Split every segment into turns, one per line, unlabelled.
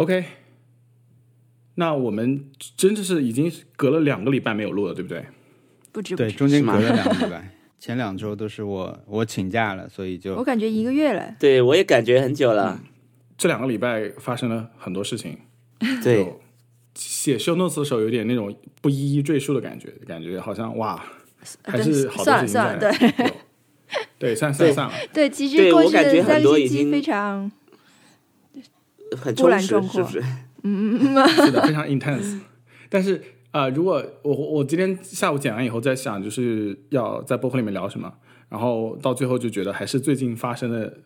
OK，那我们真的是已经隔了两个礼拜没有录了，对不对？
对，
不止，对，
中间隔了两个礼拜，前两周都是我我请假了，所以就我
感觉一个月了。
对我也感觉很久了。
这两个礼拜发生了很多事情，
对，
写 show notes 的时候有点那种不一一赘述的感觉，感觉好像哇，还是好多
算了
事情
算了，
在
对。
对，算算了，
对，其实
对
过去
我感觉很
的三个星期
多已经
非常
很
波澜
充实，
壮阔
是不是？
是的，非常 intense。但是呃，如果我我今天下午剪完以后在想，就是要在播客里面聊什么，然后到最后就觉得还是最近发生的，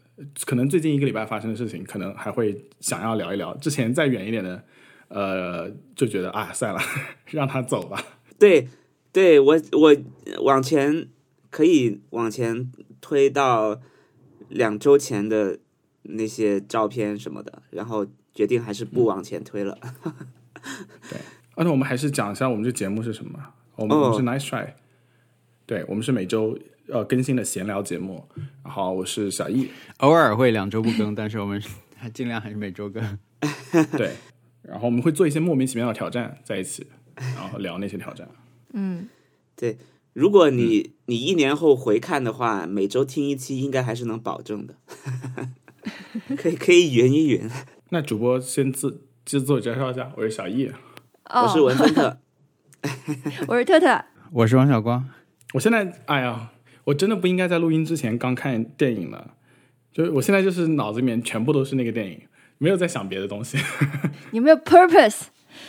可能最近一个礼拜发生的事情，可能还会想要聊一聊。之前再远一点的，呃，就觉得啊，算了，让他走吧。
对，对我我往前可以往前推到两周前的那些照片什么的，然后决定还是不往前推了。
对啊，那我们还是讲一下我们这节目是什么。我们、
哦
我们是 Nice Try，对我们是每周呃更新的闲聊节目。然后我是小易，
偶尔会两周不更，但是我们还尽量还是每周更。
对，然后我们会做一些莫名其妙的挑战在一起，然后聊那些挑战。
嗯，对
如果你、你一年后回看的话，每周听一期应该还是能保证的。可以可以圆一圆。
那主播先自自自我介绍一下，我是小易。
哦，
我是文森特，
我是特特，
我是王小光，
我现在哎呀，我真的不应该在录音之前刚看电影了，就是我现在就是脑子里面全部都是那个电影，没有在想别的东西。
有没有 purpose？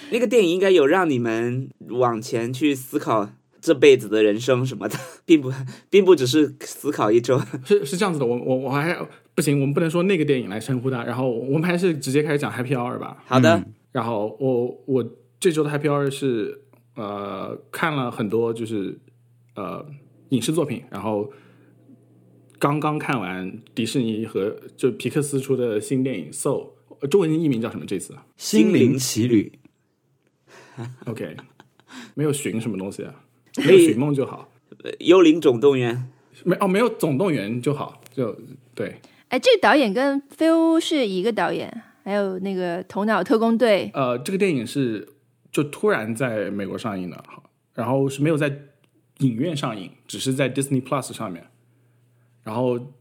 那个电影应该有让你们往前去思考这辈子的人生什么的，并不并不只是思考一周。
是是这样子的，我我我还不行，我们不能说那个电影来称呼它，然后我们还是直接开始讲 Happy Hour 吧。
好的，
嗯
然后我我这周的 Happy Hour 是呃看了很多就是呃影视作品，然后刚刚看完迪士尼和就皮克斯出的新电影《Soul》，呃中文译名叫什么？这次
心灵奇旅，
OK，没有寻什么东西啊，没有寻梦就好，
呃幽灵总动员，
没哦没有总动员就好，就对。
哎，这个导演跟飞屋是一个导演，还有那个《头脑特工队》
呃，这个电影是就突然在美国上映的，然后是没有在影院上映，只是在 Disney Plus 上面。然后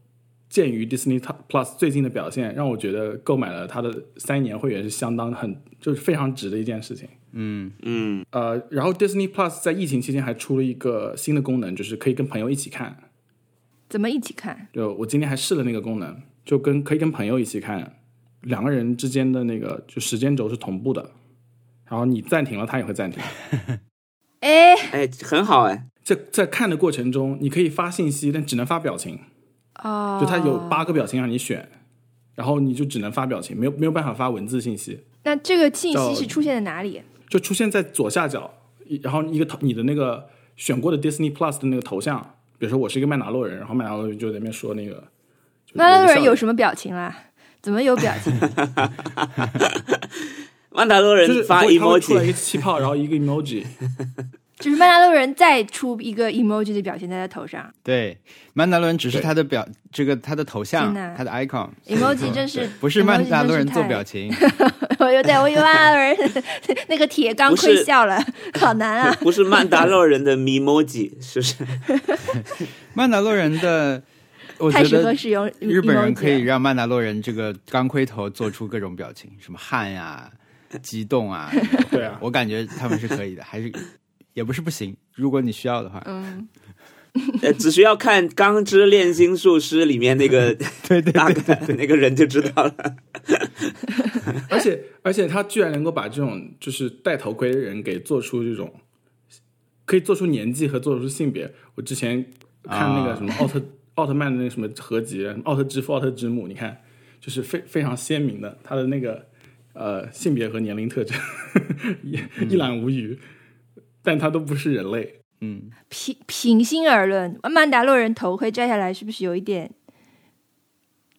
鉴于 Disney Plus 最近的表现，让我觉得购买了它的三年会员是相当很就是非常值的一件事情。
嗯，
嗯，
呃，然后 Disney Plus 在疫情期间还出了一个新的功能，就是可以跟朋友一起看。
怎么一起看？
就我今天还试了那个功能，就跟可以跟朋友一起看，两个人之间的那个就时间轴是同步的，然后你暂停了，他也会暂停。
哎，
哎，很好哎，
在在看的过程中，你可以发信息，但只能发表情。
哦，
就它有八个表情让你选，然后你就只能发表情，没有没有办法发文字信息，
那这个信息是出现在哪里？
就出现在左下角，一然后一个头你的那个选过的 Disney Plus 的那个头像，比如说我是一个曼达洛人，然后曼达洛人就在那边说那个，就
曼达洛人有？什么表情啦？怎么有表情？
曼达洛
就是
人发 emoji，
个气泡，然后一个 emoji，
就是曼达洛人再出一个 emoji 的表情在他头上。
对，曼达洛人只是他的表，这个他的头像他的
icon，，emoji 真是
不是曼达洛人做表情，
太，我有点，我以为曼达洛人 那个铁钢盔笑了，好难啊！
不是曼达洛人的 memoji，是不是？
曼达洛人的，我
太适
觉得
合使用
日本人可以让曼达洛人这个钢盔头做出各种表情，什么汗呀、激动啊，
对啊，
我感觉他们是可以的，还是也不是不行，如果你需要的话。
嗯，
呃，只需要看《钢之炼金术师》里面那个
对对
大概那个人就知道了。
而且而且他居然能够把这种就是戴头盔的人给做出这种，可以做出年纪和做出性别。我之前看那个
啊
什么奥特、奥特曼的那个什么合集，奥特之父、奥特之母，你看就是非非常鲜明的他的那个呃性别和年龄特征一一览无余，但他都不是人类。
嗯，
平平心而论，曼达洛人头盔摘下来是不是有一点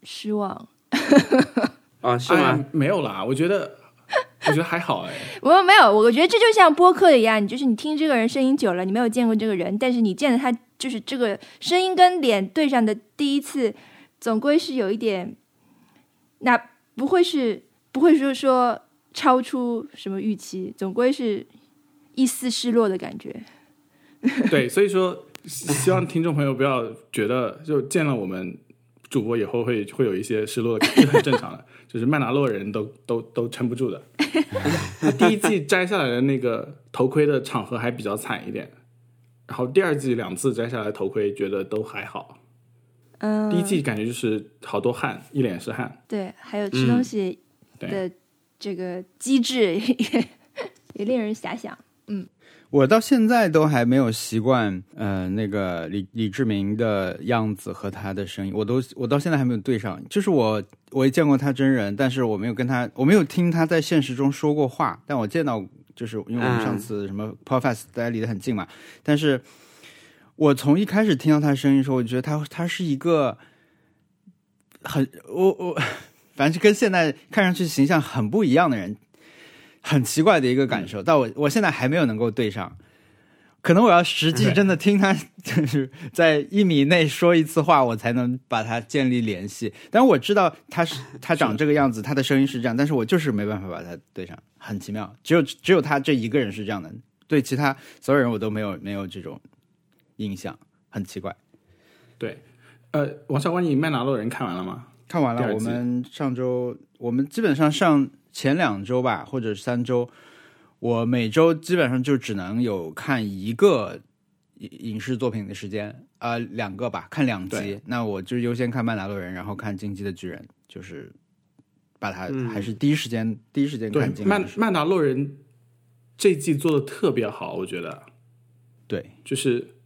失望？
啊，是吗？
没有啦，我觉得我觉得还好哎。
我没有，我觉得这就像播客一样，你就是你听这个人声音久了，你没有见过这个人，但是你见了他，就是这个声音跟脸对上的第一次，总归是有一点，那不会是不会说说超出什么预期，总归是一丝失落的感觉。
对，所以说希希望听众朋友不要觉得就见了我们主播以后会会有一些失落的感觉，是很正常的。就是曼达洛人都都都撑不住的。他第一季摘下来的那个头盔的场合还比较惨一点，然后第二季两次摘下来头盔觉得都还好。
嗯，
第一季感觉就是好多汗，一脸是汗。
对，还有吃东西
对
的这个机制也 也令人遐想。
我到现在都还没有习惯，呃，那个李李志明的样子和他的声音，我都我到现在还没有对上。就是我我也见过他真人，但是我没有跟他，我没有听他在现实中说过话，但我见到，就是因为我们上次什么 Profess 大家离得很近嘛，但是我从一开始听到他的声音的时候，我觉得他他是一个很我我 反正是跟现在看上去形象很不一样的人。很奇怪的一个感受，但我我现在还没有能够对上，可能我要实际真的听他，就是在一米内说一次话，我才能把他建立联系。但是我知道他是 他长这个样子，他的声音是这样，但是我就是没办法把它对上，很奇妙。只有只有他这一个人是这样的，对其他所有人我都没有没有这种印象，很奇怪。
对，呃，王小关，你《麦拿洛人》看完了吗？
看完了，我们上周我们基本上上前两周吧，或者三周，我每周基本上就只能有看一个影影视作品的时间，啊，两个吧，看两集。那我就优先看《曼达洛人》，然后看《进击的巨人》，就是把它
嗯
还是第一时间、第一时间看，进
曼。曼达洛人这季做的特别好，我觉得。
对，
就是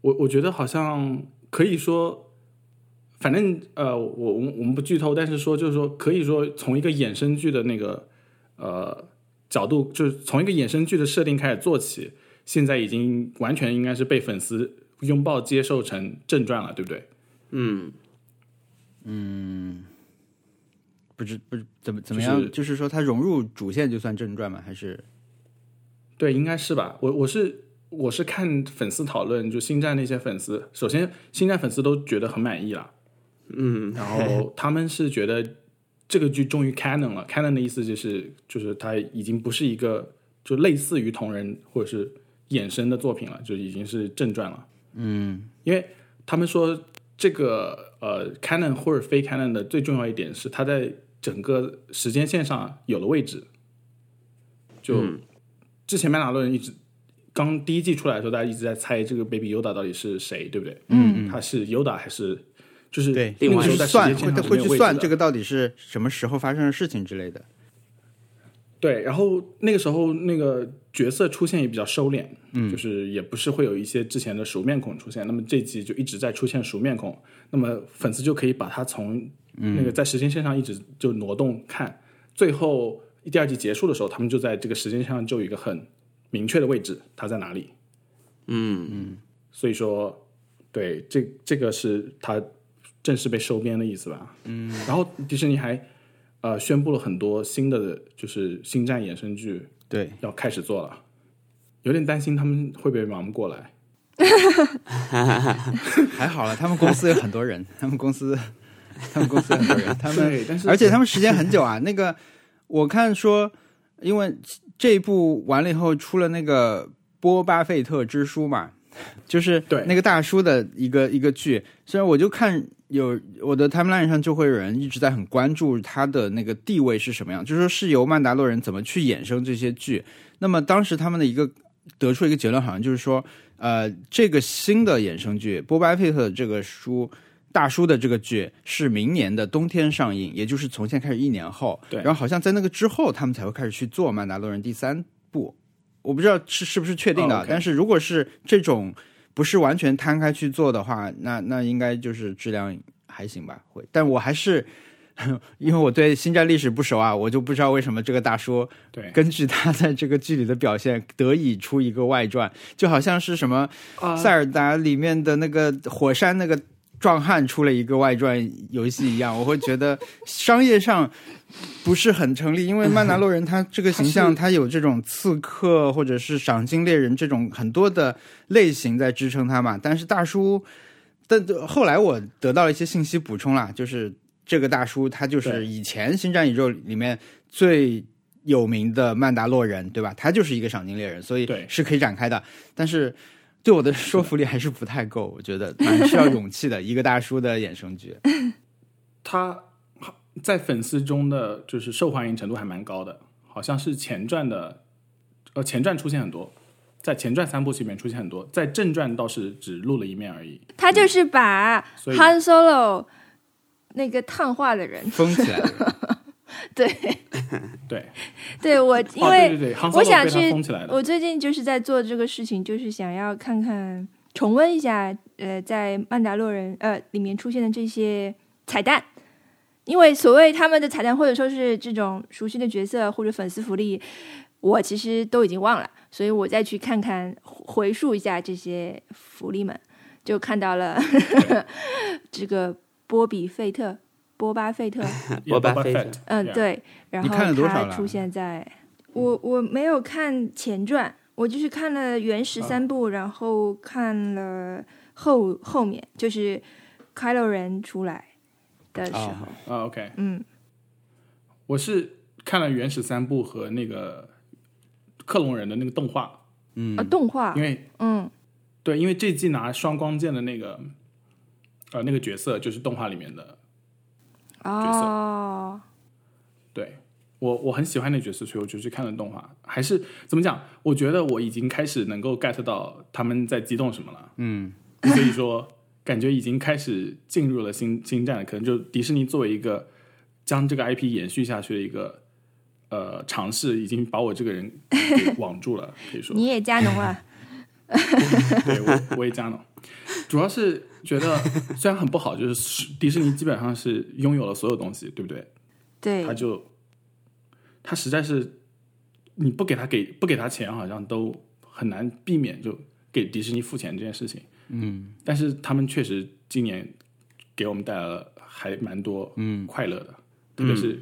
我我觉得好像可以说，反正呃，我我我们不剧透，但是说就是说可以说从一个衍生剧的那个呃角度，就是从一个衍生剧的设定开始做起，现在已经完全应该是被粉丝拥抱接受成正传了，对不对？
嗯嗯，
不知不知怎么怎么
就是
样，就是说它融入主线就算正传吗？还是
对，应该是吧。我我是我是看粉丝讨论，就星战那些粉丝，首先星战粉丝都觉得很满意了，
嗯，
然后他们是觉得这个剧终于 canon 了，canon 的意思就是就是它已经不是一个就类似于同人或者是衍生的作品了，就已经是正传了。嗯，因为他们说这个呃 canon 或者非 canon 的最重要一点是它在整个时间线上有了位置。就、之前曼达洛人一直刚第一季出来的时候，大家一直在猜这个 Baby Yoda 到底是谁，对不对？
嗯
他是 Yoda 还是就是
对，
那个时
会去
候在
算会会去算这个到底是什么时候发生的事情之类的。
对，然后那个时候那个角色出现也比较收敛，嗯，就是也不是会有一些之前的熟面孔出现，那么这集就一直在出现熟面孔，那么粉丝就可以把它从那个在时间线上一直就挪动看，最后第二季结束的时候，他们就在这个时间线上就有一个很明确的位置，他在哪里，
嗯嗯。
所以说，对，这这个是它正式被收编的意思吧？嗯，然后迪士尼还呃宣布了很多新的就是星战衍生剧，
对，
要开始做了，有点担心他们会不会忙不过来。
还好了，他们公司有很多人，他们公司，他们公司有很多人，他们，
但是
而且他们时间很久啊。那个我看说，因为这一部完了以后出了那个波巴费特之书嘛，就是
对
那个大叔的一个一个剧。虽然我就看有我的 timeline 上就会有人一直在很关注他的那个地位是什么样，就是说是由曼达洛人怎么去衍生这些剧。那么当时他们的一个得出一个结论，好像就是说，呃，这个新的衍生剧波巴费特的这个书。大叔的这个剧是明年的冬天上映，也就是从现在开始一年后。
对
然后好像在那个之后，他们才会开始去做《曼达洛人》第三部。我不知道是是不是确定的，但是如果是这种不是完全摊开去做的话，那那应该就是质量还行吧。会，但我还是 因为我对星战历史不熟啊，我就不知道为什么这个大叔
对
根据他在这个剧里的表现，得以出一个外传，就好像是什么
啊
塞尔达里面的那个火山那个壮汉出了一个外传游戏一样，我会觉得商业上不是很成立，因为曼达洛人他这个形象，他有这种刺客或者是赏金猎人这种很多的类型在支撑他嘛。但是大叔，但后来我得到了一些信息补充啦，就是这个大叔他就是以前星战宇宙里面最有名的曼达洛人，对吧？他就是一个赏金猎人，所以是可以展开的。但是对我的说服力还是不太够，我觉得 蛮需要勇气的。一个大叔的衍生剧，
他在粉丝中的就是受欢迎程度还蛮高的，好像是前传的，呃，前传出现很多，在前传三部曲里面出现很多，在正传倒是只露了一面而已。
他就是把
所以
Han Solo 那个烫化的人，
封起来了。
对。
对，
对，我因
哦，
为
对对对，
我想去。我最近就是在做这个事情，就是想要看看重温一下，呃，在《曼达洛人》呃里面出现的这些彩蛋，因为所谓他们的彩蛋，或者说是这种熟悉的角色或者粉丝福利，我其实都已经忘了，所以我再去看看回溯一下这些福利们，就看到了这个波比费特、波巴费特，
波巴菲特。
嗯，对，然后
你看了多少了？
他出现在我我没有看前传，我就是看了原始三部，然后看了后后面就是开罗人出来的时候，
啊
啊，OK，
嗯，
我是看了原始三部和那个克隆人的那个动画，
嗯。
啊，动画
因，为
嗯。
对，因为这季拿双光剑的那个呃那个角色就是动画里面的，
哦，
对我我很喜欢那角色，所以我就去看了动画。还是怎么讲？我觉得我已经开始能够 get 到他们在激动什么了，
嗯
所以说感觉已经开始进入了星星战，可能就迪士尼作为一个将这个 IP 延续下去的一个呃尝试，已经把我这个人给网住了，可以说。
你也加农了，
对我我也加农，主要是觉得虽然很不好，就是迪士尼基本上是拥有了所有东西，对不对？
对。
他就他实在是你不给他给不给他钱，好像都很难避免就给迪士尼付钱这件事情。
嗯。
但是他们确实今年给我们带来了还蛮多
嗯。
快乐的，特别是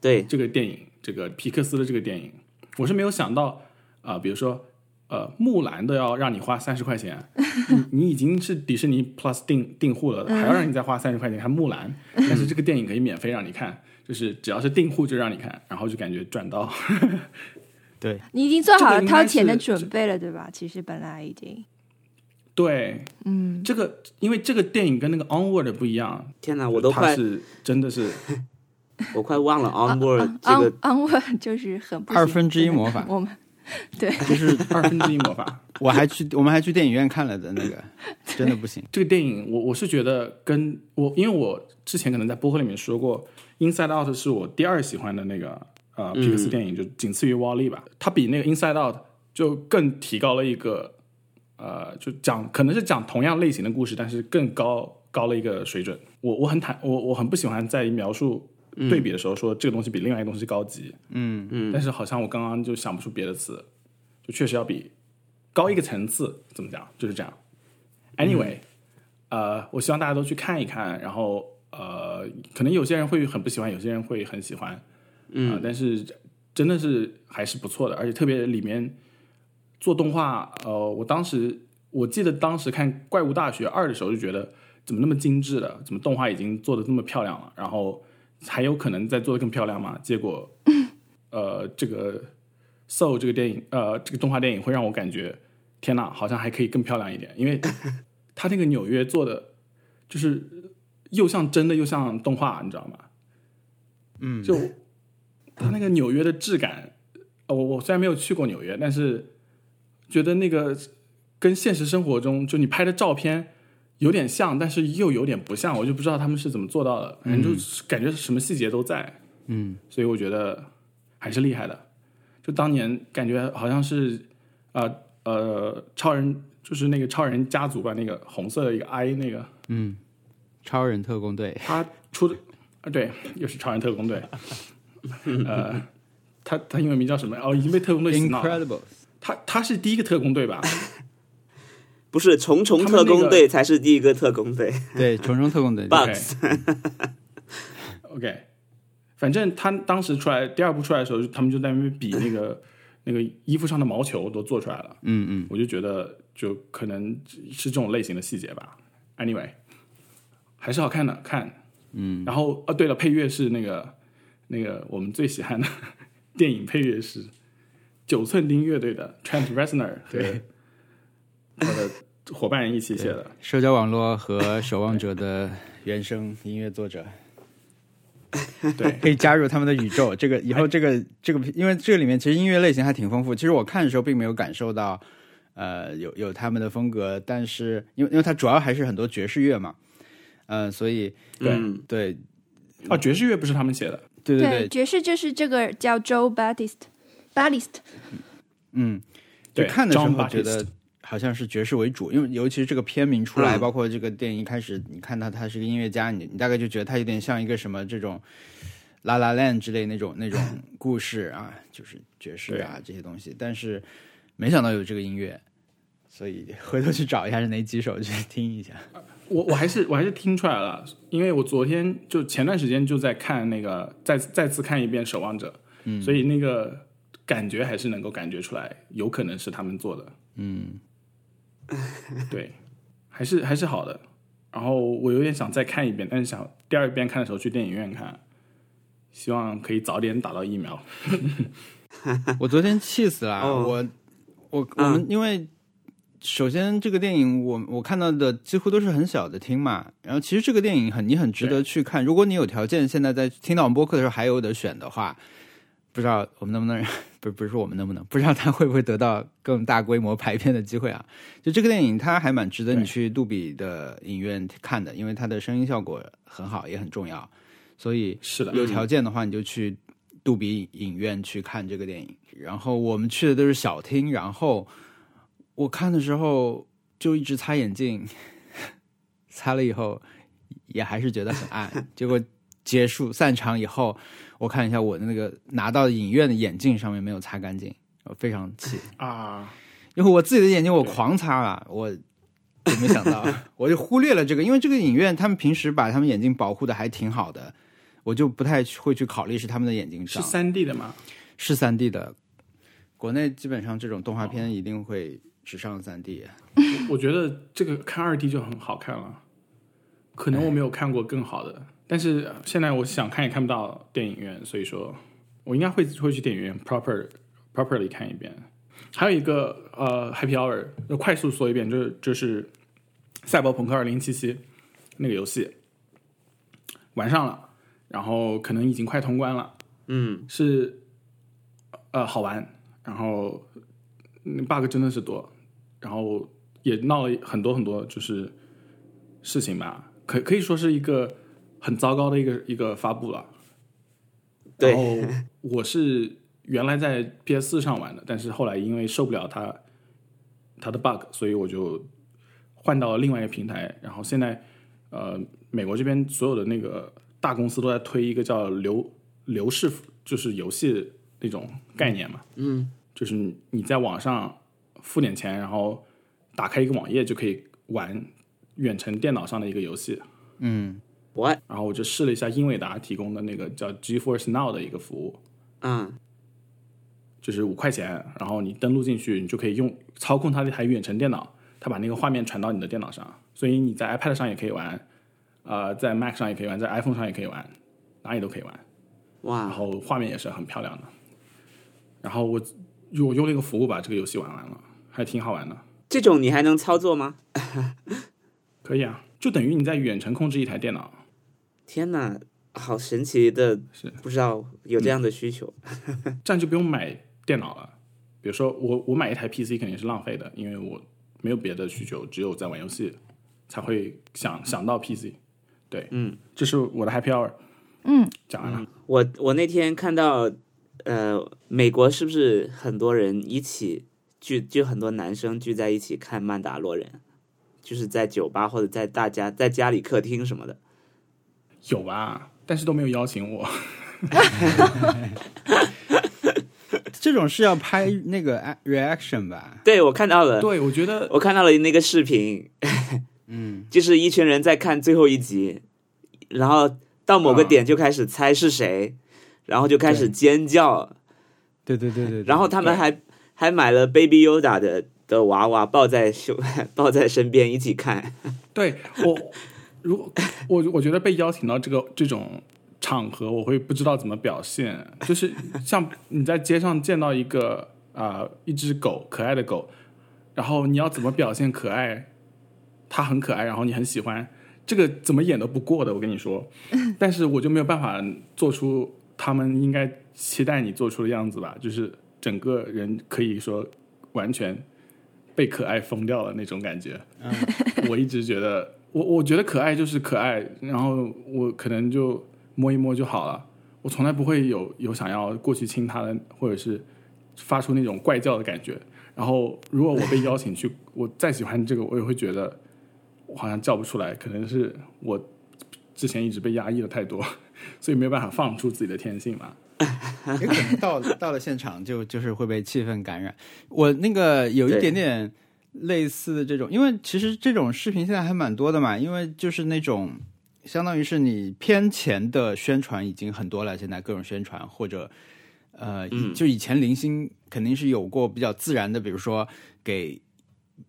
对，
这个电影，这个皮克斯的这个电影，我是没有想到啊、比如说呃，木兰都要让你花三十块钱，你你已经是迪士尼 Plus 订订户了，还要让你再花三十块钱看木兰，但是这个电影可以免费让你看，就是只要是订户就让你看，然后就感觉赚到。
对，
你已经做好了掏钱的准备了，对吧？其实本来已经，
对，
嗯，
这个因为这个电影跟那个 Onward 不一样，
天哪，我都
它
快
是真的是
我快忘了 Onward 这个
Onward 就是很
二分之一魔法
我们 对
就是二分之一魔法。
我还去我们还去电影院看了的那个，真的不行。
这个电影，我我是觉得跟我，因为我之前可能在播客里面说过，《Inside Out》是我第二喜欢的那个呃皮克斯电影，就仅次于《Wall-E》吧。它比那个《Inside Out》就更提高了一个呃，就讲可能是讲同样类型的故事，但是更高高了一个水准。我我很坦我我很不喜欢在描述对比的时候说这个东西比另外一个东西高级，
嗯
嗯
但是好像我刚刚就想不出别的词，就确实要比高一个层次，怎么讲？就是这样。Anyway，、呃，我希望大家都去看一看，然后呃，可能有些人会很不喜欢，有些人会很喜欢，嗯、但是真的是还是不错的，而且特别里面做动画，呃，我当时我记得当时看《怪物大学二》的时候就觉得怎么那么精致了，怎么动画已经做的这么漂亮了，然后还有可能再做的更漂亮吗？结果，呃，这个《Soul》这个电影，呃，这个动画电影会让我感觉，天呐，好像还可以更漂亮一点，因为 它那个纽约做的就是又像真的又像动画，你知道吗？
嗯，
就它那个纽约的质感，呃我我虽然没有去过纽约，但是觉得那个跟现实生活中就你拍的照片有点像，但是又有点不像，我就不知道他们是怎么做到的，反正就是感觉什么细节都在，
嗯。
所以我觉得还是厉害的。就当年感觉好像是呃呃超人，就是那个超人家族吧，那个红色的一个 I 那个。
嗯，超人特工队，
他出的啊对，又是超人特工队，呃，他他英文名叫什么？哦，已经被特工队洗脑了。
Incredible，
他他是第一个特工队吧？
不是虫虫
他们那个
特工队才是第一个特工队。
对，虫虫特工队，，
Bugs，OK，反正他当时出来第二部出来的时候，他们就在那边比那个那个衣服上的毛球都做出来了。
嗯嗯，
我就觉得就可能是这种类型的细节吧。Anyway，还是好看的，看。
嗯，
然后啊，对了，配乐是那个那个我们最喜欢的电影配乐是九寸钉乐队的 Trent Reznor 和我的伙伴一起写的。
社交网络和守望者的原声音乐作者。
对，
可以加入他们的宇宙。这个以后这个这个，因为这个里面其实音乐类型还挺丰富。其实我看的时候并没有感受到，呃，有有他们的风格，但是因为因为它主要还是很多爵士乐嘛，嗯、所以
对
嗯。
对
哦，爵士乐不是他们写的，
对对对，
爵士就是这个叫 Joe Baptist，Baptist，
嗯，就看的时候觉得好像是爵士为主，因为尤其是这个片名出来，
嗯
包括这个电影一开始，你看到他是个音乐家，你你大概就觉得他有点像一个什么这种。La La Land 之类那种那种故事啊，就是爵士啊这些东西，但是没想到有这个音乐，所以回头去找一下是哪几首去听一下。
我我还是我还是听出来了，因为我昨天就前段时间就在看那个再再次看一遍《守望者》，嗯，所以那个感觉还是能够感觉出来，有可能是他们做的，
嗯，
对，还是还是好的。然后我有点想再看一遍，但是想第二遍看的时候去电影院看，希望可以早点打到疫苗。
我昨天气死了，
哦
我我我们因为首先这个电影我我看到的几乎都是很小的厅嘛，然后其实这个电影很你很值得去看，如果你有条件现在在听到我们播客的时候还有的选的话，不知道我们能不能 不是不是说我们能不能，不知道他会不会得到更大规模排片的机会啊？就这个电影它还蛮值得你去杜比的影院看的，因为它的声音效果很好，也很重要，所以
是的，
有条件的话，你就去杜比影院去看这个电影。然后我们去的都是小厅，然后我看的时候就一直擦眼镜，擦了以后也还是觉得很暗。结果结束散场以后，我看一下我的那个拿到影院的眼镜上面没有擦干净，我非常气，
啊，
因为我自己的眼睛我狂擦啊，我。我没想到，我就忽略了这个，因为这个影院他们平时把他们眼睛保护的还挺好的，我就不太会去考虑是他们的眼睛
是
脏。
三 D 的吗？
是三 D 的，国内基本上这种动画片一定会只上三 D。
我觉得这个看二 D 就很好看了，可能我没有看过更好的，但是现在我想看也看不到电影院，所以说我应该会会去电影院 proper properly 看一遍。还有一个呃 Happy Hour，就快速说一遍，就是就是赛博朋克二零七七那个游戏玩上了，然后可能已经快通关了，
嗯，
是呃好玩，然后 bug 真的是多，然后也闹了很多很多就是事情吧，可可以说是一个很糟糕的一个一个发布了。
对
然后我是原来在 PS 四上玩的，但是后来因为受不了它它的 bug，所以我就换到了另外一个平台。然后现在呃，美国这边所有的那个大公司都在推一个叫流流式，就是游戏那种概念嘛。
嗯，
就是你你在网上付点钱，然后打开一个网页就可以玩远程电脑上的一个游戏。
嗯，
我
然后我就试了一下英伟达提供的那个叫 GeForce Now 的一个服务，
嗯
就是五块钱，然后你登录进去，你就可以用操控它那台远程电脑，它把那个画面传到你的电脑上，所以你在 iPad 上也可以玩，呃，在 Mac 上也可以玩，在 iPhone 上也可以玩，哪里都可以玩，
哇然，
后画面也是很漂亮的。然后我我用那个服务把这个游戏玩完了，还挺好玩的。
这种你还能操作吗？
可以啊，就等于你在远程控制一台电脑。
天哪，好神奇的，
是
不知道有这样的需求。
这样就不用买电脑了。比如说我我买一台 PC 肯定是浪费的，因为我没有别的需求，只有在玩游戏才会想想到 PC。对，
嗯，
这是我的 Happy Hour，
嗯，
讲完了。
我我那天看到，呃，美国是不是很多人一起聚，就很多男生聚在一起看《曼达洛人》，就是在酒吧或者在大家在家里客厅什么的。
有吧，但是都没有邀请我。
这种是要拍那个 reaction 吧？
对，我看到了，
对，我觉得
我看到了那个视频，
嗯，
就是一群人在看最后一集，然后到某个
啊
点就开始猜是谁，然后就开始尖叫，
对对对对对
然后他们还还买了 Baby Yoda 的的娃娃抱在胸 抱在身边一起看。
对我如果 我我觉得被邀请到这个这种场合，我会不知道怎么表现。就是 像你在街上见到一个啊、一只狗，可爱的狗，然后你要怎么表现可爱？它很可爱，然后你很喜欢，这个怎么演都不过的，我跟你说。但是我就没有办法做出他们应该期待你做出的样子吧，就是整个人可以说完全被可爱疯掉了那种感觉。我一直觉得，我我觉得可爱就是可爱，然后我可能就摸一摸就好了。我从来不会有有想要过去亲它的，或者是发出那种怪叫的感觉。然后如果我被邀请去，我再喜欢这个，我也会觉得我好像叫不出来，可能是我之前一直被压抑的太多，所以没有办法放出自己的天性嘛。
也可能到到了现场就就是会被气氛感染。我那个有一点点类似的这种，因为其实这种视频现在还蛮多的嘛，因为就是那种相当于是你偏前的宣传已经很多了，现在各种宣传或者呃，以就以前零星肯定是有过比较自然的，比如说给。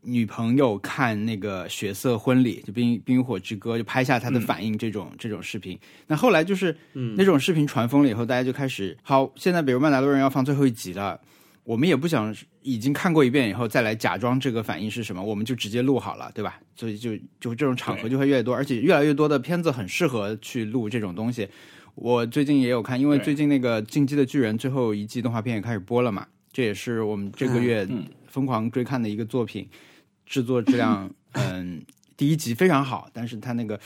女朋友看那个血色婚礼，就冰冰与火之歌，就拍下她的反应这种、这种视频。那后来就是，那种视频传疯了以后，大家就开始好。现在比如《曼达洛人》要放最后一集了，我们也不想已经看过一遍以后再来假装这个反应是什么，我们就直接录好了，对吧？所以就就这种场合就会越多，而且越来越多的片子很适合去录这种东西。我最近也有看，因为最近那个《进击的巨人》最后一季动画片也开始播了嘛，这也是我们这个月
嗯
疯狂追看的一个作品，制作质量 嗯。第一集非常好，但是它那个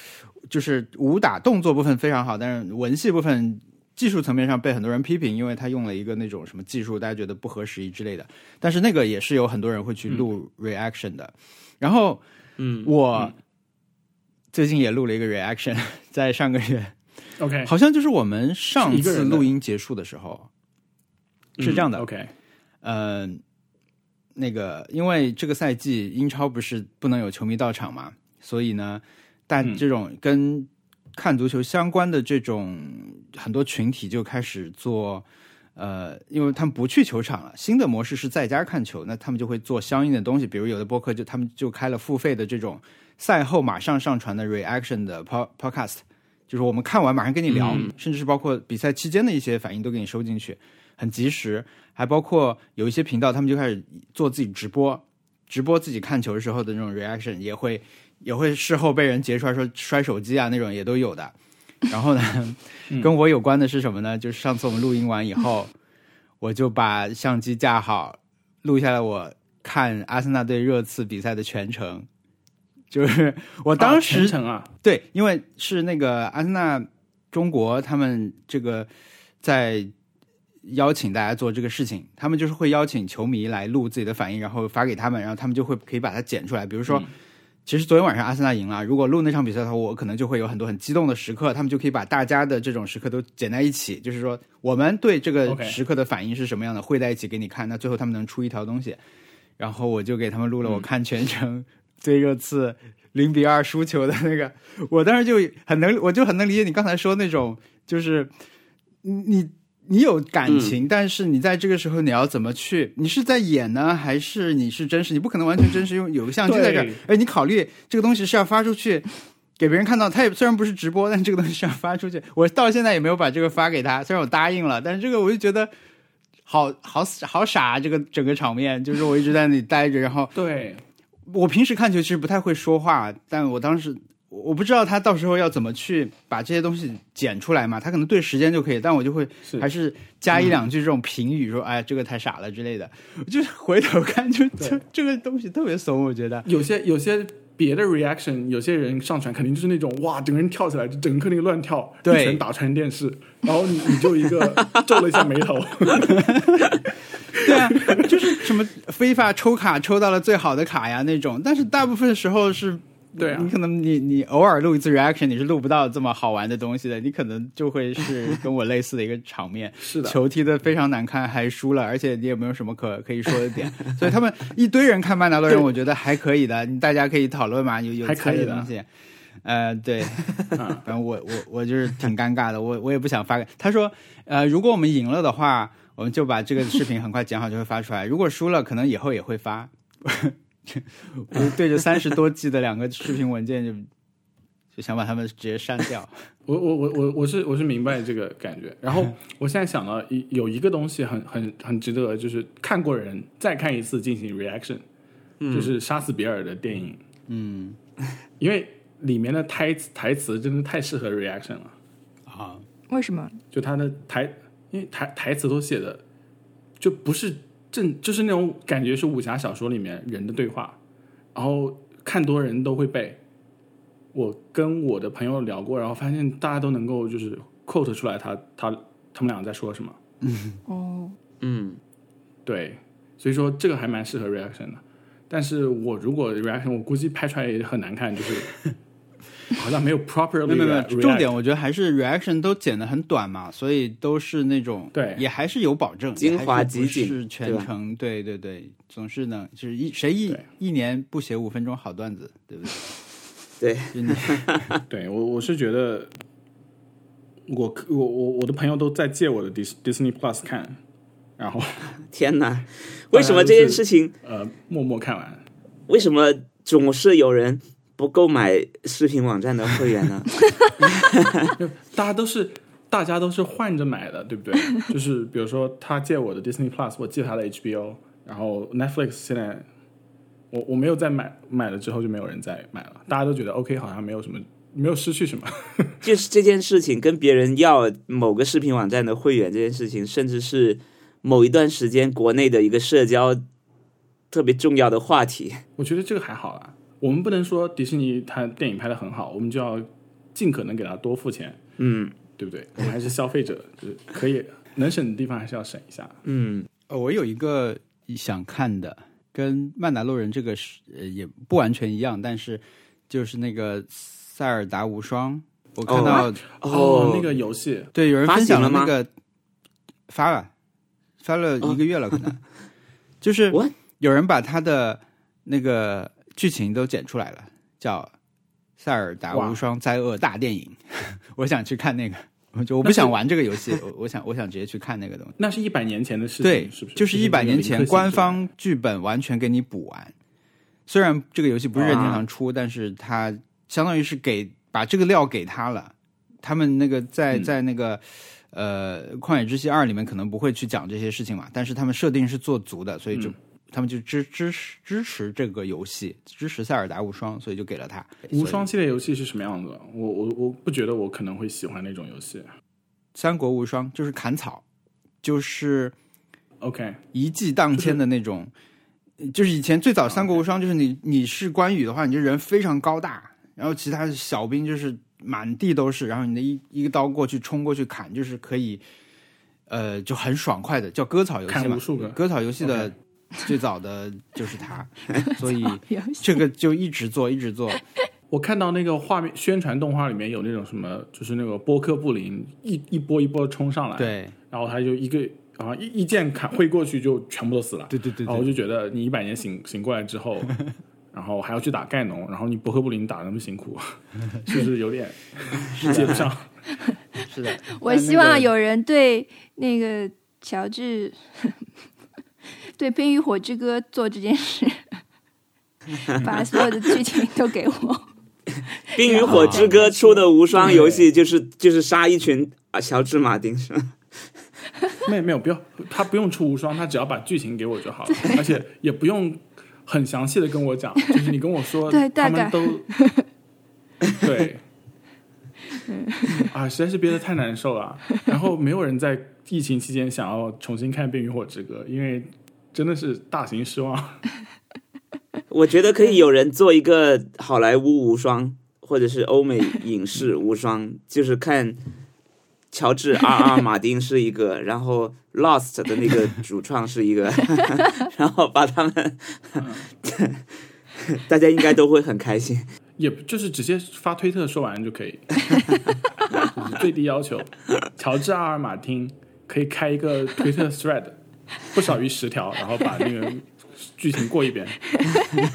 就是武打动作部分非常好，但是文戏部分技术层面上被很多人批评，因为他用了一个那种什么技术，大家觉得不合时宜之类的。但是那个也是有很多人会去录 reaction 的。然后
嗯，
我最近也录了一个 reaction，在上个月
，OK，
好像就是我们上次录音结束的时候，是这样的。
OK，
嗯，那个因为这个赛季英超不是不能有球迷到场嘛，所以呢，但
嗯
这种跟看足球相关的这种很多群体就开始做。呃，因为他们不去球场了，新的模式是在家看球，那他们就会做相应的东西，比如有的播客就他们就开了付费的这种赛后马上上传的 reaction 的 podcast，就是我们看完马上跟你聊，甚至是包括比赛期间的一些反应都给你收进去，很及时。还包括有一些频道，他们就开始做自己直播，直播自己看球的时候的那种 reaction，也会也会事后被人截出来说摔手机啊那种也都有的。然后呢，跟我有关的是什么呢？就是上次我们录音完以后，我就把相机架好，录下来我看阿森纳队热刺比赛的全程。就是我当
啊
时
啊，
对，因为是那个阿森纳中国他们这个在邀请大家做这个事情，他们就是会邀请球迷来录自己的反应，然后发给他们，然后他们就会可以把它剪出来。比如说，其实昨天晚上阿森纳赢了，如果录那场比赛的话，我可能就会有很多很激动的时刻，他们就可以把大家的这种时刻都剪在一起，就是说我们对这个时刻的反应是什么样的，汇在一起给你看。那最后他们能出一条东西，然后我就给他们录了我看全程对热刺零比二输球的那个，我当时就很能，我就很能理解你刚才说那种，就是你你你有感情，但是你在这个时候你要怎么去？你是在演呢，还是你是真实？你不可能完全真实，用有个相机在这儿
对，
哎，你考虑这个东西是要发出去。给别人看到，他也虽然不是直播，但这个东西是要发出去。我到现在也没有把这个发给他，虽然我答应了，但是这个我就觉得好好 好傻，这个整个场面就是我一直在那里待着，然后
对，
我平时看球其实不太会说话，但我当时我我不知道他到时候要怎么去把这些东西剪出来嘛，他可能对时间就可以，但我就会还是加一两句这种评语，说哎这个太傻了之类的。我就是回头看就就这个东西特别怂，我觉得。
有些有些别的 reaction，有些人上传肯定就是那种哇，整个人跳起来，就整个客厅乱跳，
对
一拳打穿电视，然后你你就一个 皱了一下眉头，
对啊，就是什么非法抽卡抽到了最好的卡呀那种，但是大部分时候是。
对啊。
你可能你你偶尔录一次 reaction，你是录不到这么好玩的东西的，你可能就会是跟我类似的一个场面。
是的，
球踢的非常难看，还输了，而且你也没有什么可可以说的点，所以他们一堆人看曼达洛人，我觉得还可以的，你大家可以讨论嘛，有有
还可以的。
的东西。呃，对，
啊
反正我我我就是挺尴尬的，我我也不想发给他说，呃，如果我们赢了的话，我们就把这个视频很快剪好就会发出来；如果输了，可能以后也会发。我就对着三十多 G 的两个视频文件就就想把他们直接删掉。
我我我我我是我是明白这个感觉。然后我现在想到一有一个东西很很很值得，就是看过人再看一次进行 reaction，、就是杀死比尔的电影。
嗯
因为里面的台词台词真的太适合 reaction 了，
啊，
为什么？
就他的台，因为台台词都写的就不是正，就是那种感觉是武侠小说里面人的对话，然后看多人都会背。我跟我的朋友聊过，然后发现大家都能够就是 quote 出来他他他们俩在说什么。
哦，
嗯，
对，所以说这个还蛮适合 reaction 的。但是我如果 reaction，我估计拍出来也很难看，就是好像没有 properly
没有没有重点我觉得还是 reaction 都剪得很短嘛，所以都是那种
对。
也还是有保证，
精华集锦
全程，对对对，总是能就是一谁一一年不写五分钟好段子，对不对？
对，
对我我是觉得我我我我的朋友都在借我的 Dis Disney Plus 看，然后
天哪，为什么这件事情，
呃默默看完。
为什么总是有人不购买视频网站的会员呢？
大家都是大家都是换着买的，对不对？就是比如说他借我的 Disney Plus，我借他的 HBO，然后 Netflix 现在我我没有再买，买了之后就没有人再买了，大家都觉得 OK，好像没有什么没有失去什么。
就是这件事情跟别人要某个视频网站的会员这件事情，甚至是某一段时间国内的一个社交特别重要的话题。
我觉得这个还好啦，我们不能说迪士尼它电影拍的很好，我们就要尽可能给他多付钱，
嗯。
对不对？我们还是消费者，就是可以能省的地方还是要省一下。
嗯，
呃我有一个想看的，跟《曼达洛人》这个是呃也不完全一样，但是就是那个《塞尔达无双》，我看到、
哦。
那个游戏，
对有人分享
了吗
那个发了，发了一个月了，可能、就是有人把他的那个剧情都剪出来了，叫《塞尔达无双灾厄大电影》，我想去看那个。我就我不想玩这个游戏，我我想我想直接去看那个东西。
那是一百年前的事情，
对，
是不是？
就是一百年前官
方。
剧本完全给你补完。虽然这个游戏不是任天堂出，但是它相当于是给把这个料给他了。他们那个在
嗯
在那个、呃《旷野之息二》里面可能不会去讲这些事情嘛，但是他们设定是做足的，所以就、
嗯
他们就支支持支持这个游戏，支持塞尔达无双，所以就给了他。
无双系列游戏是什么样子？我我我不觉得我可能会喜欢那种游戏。
三国无双就是砍草，就是。
OK，
一骑当千的那种，就是以前最早《三国无双》，就是你你是关羽的话，你这人非常高大，然后其他的小兵就是满地都是，然后你的一一个刀过去冲过去砍，就是可以，呃，就很爽快的，叫割草游戏嘛
砍无数个。
割草游戏的最早的就是他，所以这个就一直做，一直做。
我看到那个画面宣传动画里面有那种什么，就是那个波克布林一一波一波冲上来，，
对
然后他就一个啊一一剑砍挥过去就全部都死了。
对对对
然后我，就觉得你一百年醒醒过来之后，然后还要去打盖农，然后你波克布林打那么辛苦，是不是有点接不上？
是的。
我希望有人对那个乔治对《冰与火之歌》做这件事，把所有的剧情都给我。
《冰与火之歌》出的无双游戏就是就是杀一群啊乔治马丁是吗？
没有没有，不要他不用出无双，他只要把剧情给我就好了，而且也不用很详细的跟我讲，就是你跟我说
对大概
他们都对。啊，实在是憋得太难受了。然后没有人在疫情期间想要重新看《冰与火之歌》，因为真的是大型失望。
我觉得可以有人做一个好莱坞无双，或者是欧美影视无双，就是看乔治 R R 马丁是一个，然后 Lost 的那个主创是一个，然后把他们，大家应该都会很开心。
也就是直接发推特说完就可以，就是最低要求。乔治阿尔马丁可以开一个推特 thread，不少于十条，然后把那个剧情过一遍。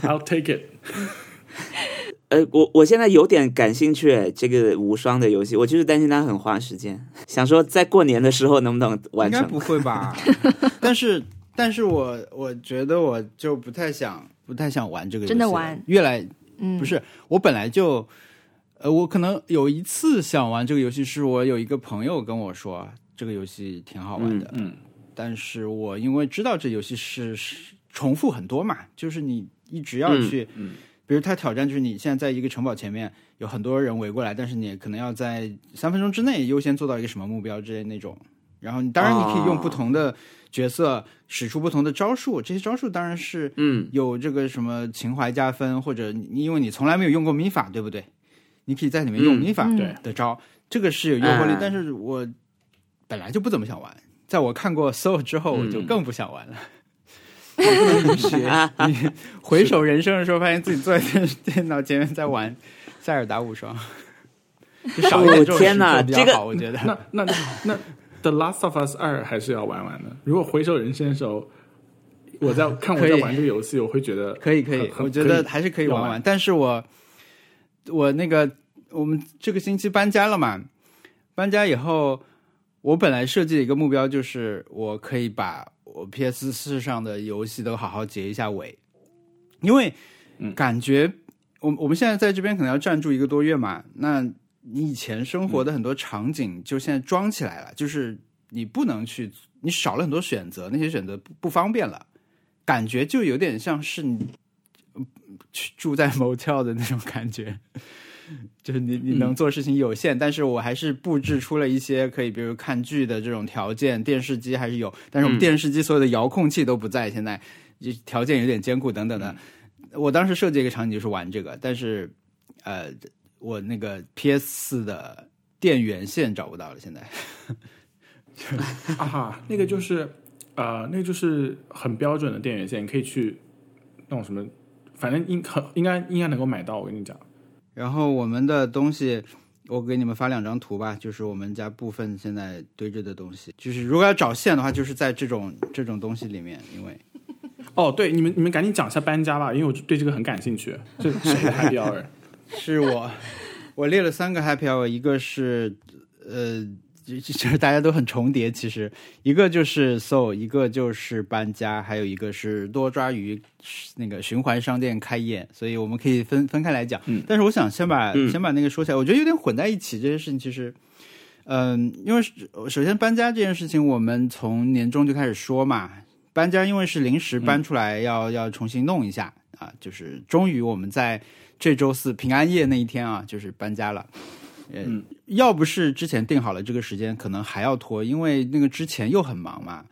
I'll take it。
呃，我我现在有点感兴趣，哎这个无双的游戏，我就是担心它很花时间，想说在过年的时候能不能完成？
应该不会吧？但是，但是我我觉得我就不太想，不太想玩这个游戏
真的玩
越来
嗯，
不是我本来就，呃，我可能有一次想玩这个游戏，是我有一个朋友跟我说这个游戏挺好玩的，
嗯
但是我因为知道这游戏是是重复很多嘛，就是你一直要去，
嗯
比如他挑战就是你现在在一个城堡前面有很多人围过来，但是你可能要在三分钟之内优先做到一个什么目标之类那种。然后你当然你可以用不同的角色使出不同的招数，这些招数当然是
嗯
有这个什么情怀加分，或者你因为你从来没有用过米法，对不对？你可以在里面用
嗯
米法
嗯
对
的招，这个是有诱惑力
哎。
但是我本来就不怎么想玩，在我看过 Soul 之后，我就
嗯
更不想玩了。我不能允许你回首人生的时候，发现自己坐在电电脑前面在玩《塞尔达无双》，就少一点这种
天哪这个
事做比较好，我觉得。
那那那 The Last of Us 二还是要玩玩的。如果回首人生的时候，我在看我在玩这个游戏，我会觉得
可以可以我觉得还是可以玩玩。
玩
但是我我那个我们这个星期搬家了嘛，搬家以后，我本来设计的一个目标就是我可以把我 PS 四上的游戏都好好结一下尾，因为
嗯。
感觉我我们现在在这边可能要暂住一个多月嘛，那你以前生活的很多场景就现在装起来了，就是你不能去，你少了很多选择，那些选择不不方便了。感觉就有点像是你嗯去住在 motel 的那种感觉，就是你你能做事情有限，但是我还是布置出了一些可以，比如看剧的这种条件，电视机还是有，但是我们
嗯
电视机所有的遥控器都不在，现在就条件有点艰苦等等的。我当时设计一个场景就是玩这个，但是呃，我那个 PS 四的电源线找不到了，现在。
啊哈，那个就是呃，那个就是很标准的电源线，你可以去那种什么，反正应很应该应该能够买到。我跟你讲，
然后我们的东西，我给你们发两张图吧，就是我们家部分现在堆着的东西。就是如果要找线的话，就是在这种这种东西里面，因为
哦，对，你们你们赶紧讲一下搬家吧，因为我对这个很感兴趣。这是谁的 Happy Hour？
是我我列了三个 happy hour，一个是呃，就就是大家都很重叠，其实一个就是 soul，一个就是搬家，还有一个是多抓鱼那个循环商店开业，所以我们可以分分开来讲。
嗯
但是我想先把、
嗯
先把那个说起来，我觉得有点混在一起，这些事情其实。嗯，因为首先搬家这件事情，我们从年终就开始说嘛。搬家因为是临时搬出来要，要重新弄一下啊，就是终于我们在这周四平安夜那一天啊，就是搬家了。呃，
嗯
要不是之前定好了这个时间，可能还要拖，因为那个之前又很忙嘛。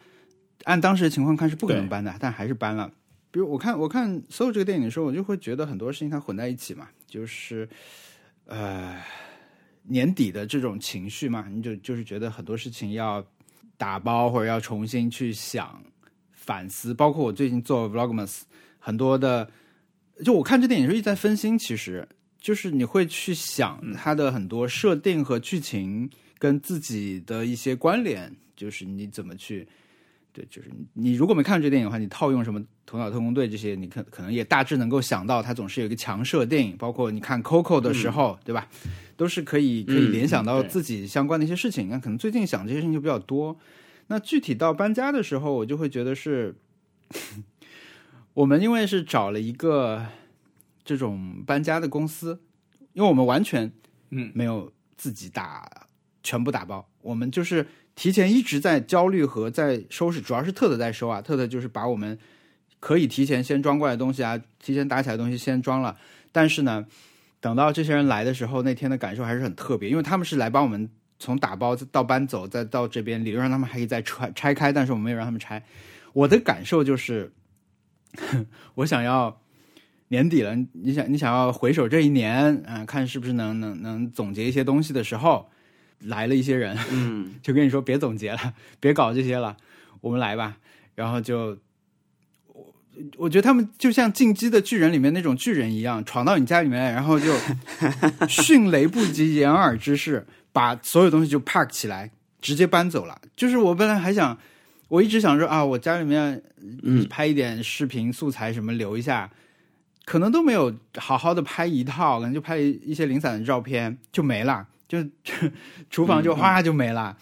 按当时的情况看是不可能搬的，但还是搬了。比如我看我看所有这个电影的时候，我就会觉得很多事情它混在一起嘛，就是呃年底的这种情绪嘛，你就就是觉得很多事情要打包或者要重新去想反思，包括我最近做 vlogmas 很多的，就我看这电影的时候一直在分心，其实就是你会去想它的很多设定和剧情跟自己的一些关联，就是你怎么去。对，就是你你如果没看这个电影的话，你套用什么《头脑特工队》这些，你可可能也大致能够想到，它总是有一个强设定，包括你看 Coco 的时候，对吧？都是可以可以联想到自己相关的一些事情。那可能最近想这些事情就比较多。那具体到搬家的时候，我就会觉得是，我们因为是找了一个这种搬家的公司，因为我们完全
嗯。
没有自己打全部打包，我们就是提前一直在焦虑和在收拾，主要是特特在收啊，特特就是把我们可以提前先装过来的东西啊，提前打起来的东西先装了，但是呢，等到这些人来的时候，那天的感受还是很特别，因为他们是来帮我们从打包到搬走，再到这边，理论上他们还可以再拆拆开，但是我们没有让他们拆。我的感受就是，我想要年底了，你想你想要回首这一年，嗯、看是不是能能能总结一些东西的时候，来了一些人，
嗯
就跟你说别总结了，别搞这些了，我们来吧。然后就我我觉得他们就像《进击的巨人》里面那种巨人一样，闯到你家里面，然后就 迅雷不及掩耳之势，把所有东西就 park 起来，直接搬走了。就是我本来还想，我一直想说啊，我家里面
嗯
拍一点视频素材什么留一下，可能都没有好好的拍一套，可能就拍一些零散的照片就没了，就 厨房就哗就没了。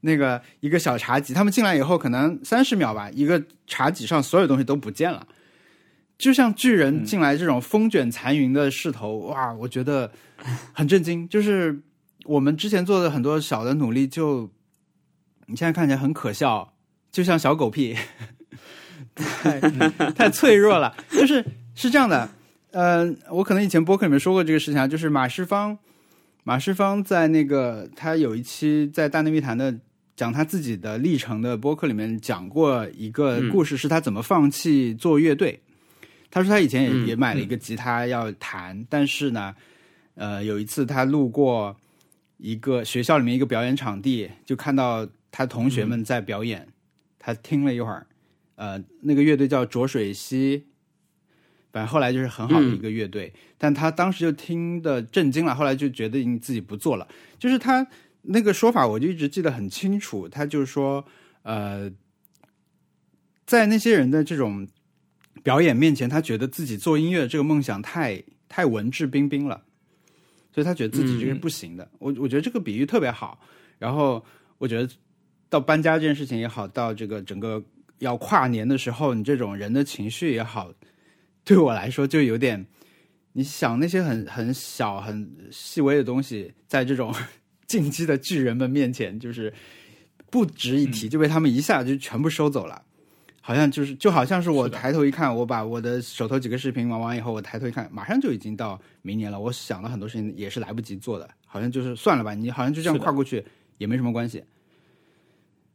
那个一个小茶几，他们进来以后可能三十秒吧，一个茶几上所有东西都不见了。就像巨人进来这种风卷残云的势头，哇，我觉得很震惊。就是我们之前做的很多小的努力，就你现在看起来很可笑，就像小狗屁，太 太脆弱了。就是是这样的，呃，我可能以前播客里面说过这个事情啊，就是马世芳，马世芳在那个他有一期在大内密谈的讲他自己的历程的播客里面讲过一个故事，是他怎么放弃做乐队。他说他以前也、
嗯
也买了一个吉他要弹，但是呢，呃，有一次他路过一个学校里面一个表演场地，就看到他同学们在表演，他听了一会儿，呃，那个乐队叫浊水溪，反正后来就是很好的一个乐队，但他当时就听的震惊了，后来就决定自己不做了。就是他那个说法，我就一直记得很清楚，他就是说，呃，在那些人的这种表演面前，他觉得自己做音乐这个梦想太太文质彬彬了，所以他觉得自己这个是不行的。我我觉得这个比喻特别好。然后我觉得到搬家这件事情也好，到这个整个要跨年的时候，你这种人的情绪也好，对我来说就有点，你想那些很很小很细微的东西，在这种 进击的巨人们面前，就是不值一提，就被他们一下就全部收走了。好像就是就好像是我抬头一看，我把我的手头几个视频忙完以后，我抬头一看，马上就已经到明年了。我想了很多事情也是来不及做的，好像就是算了吧，你好像就这样跨过去也没什么关系。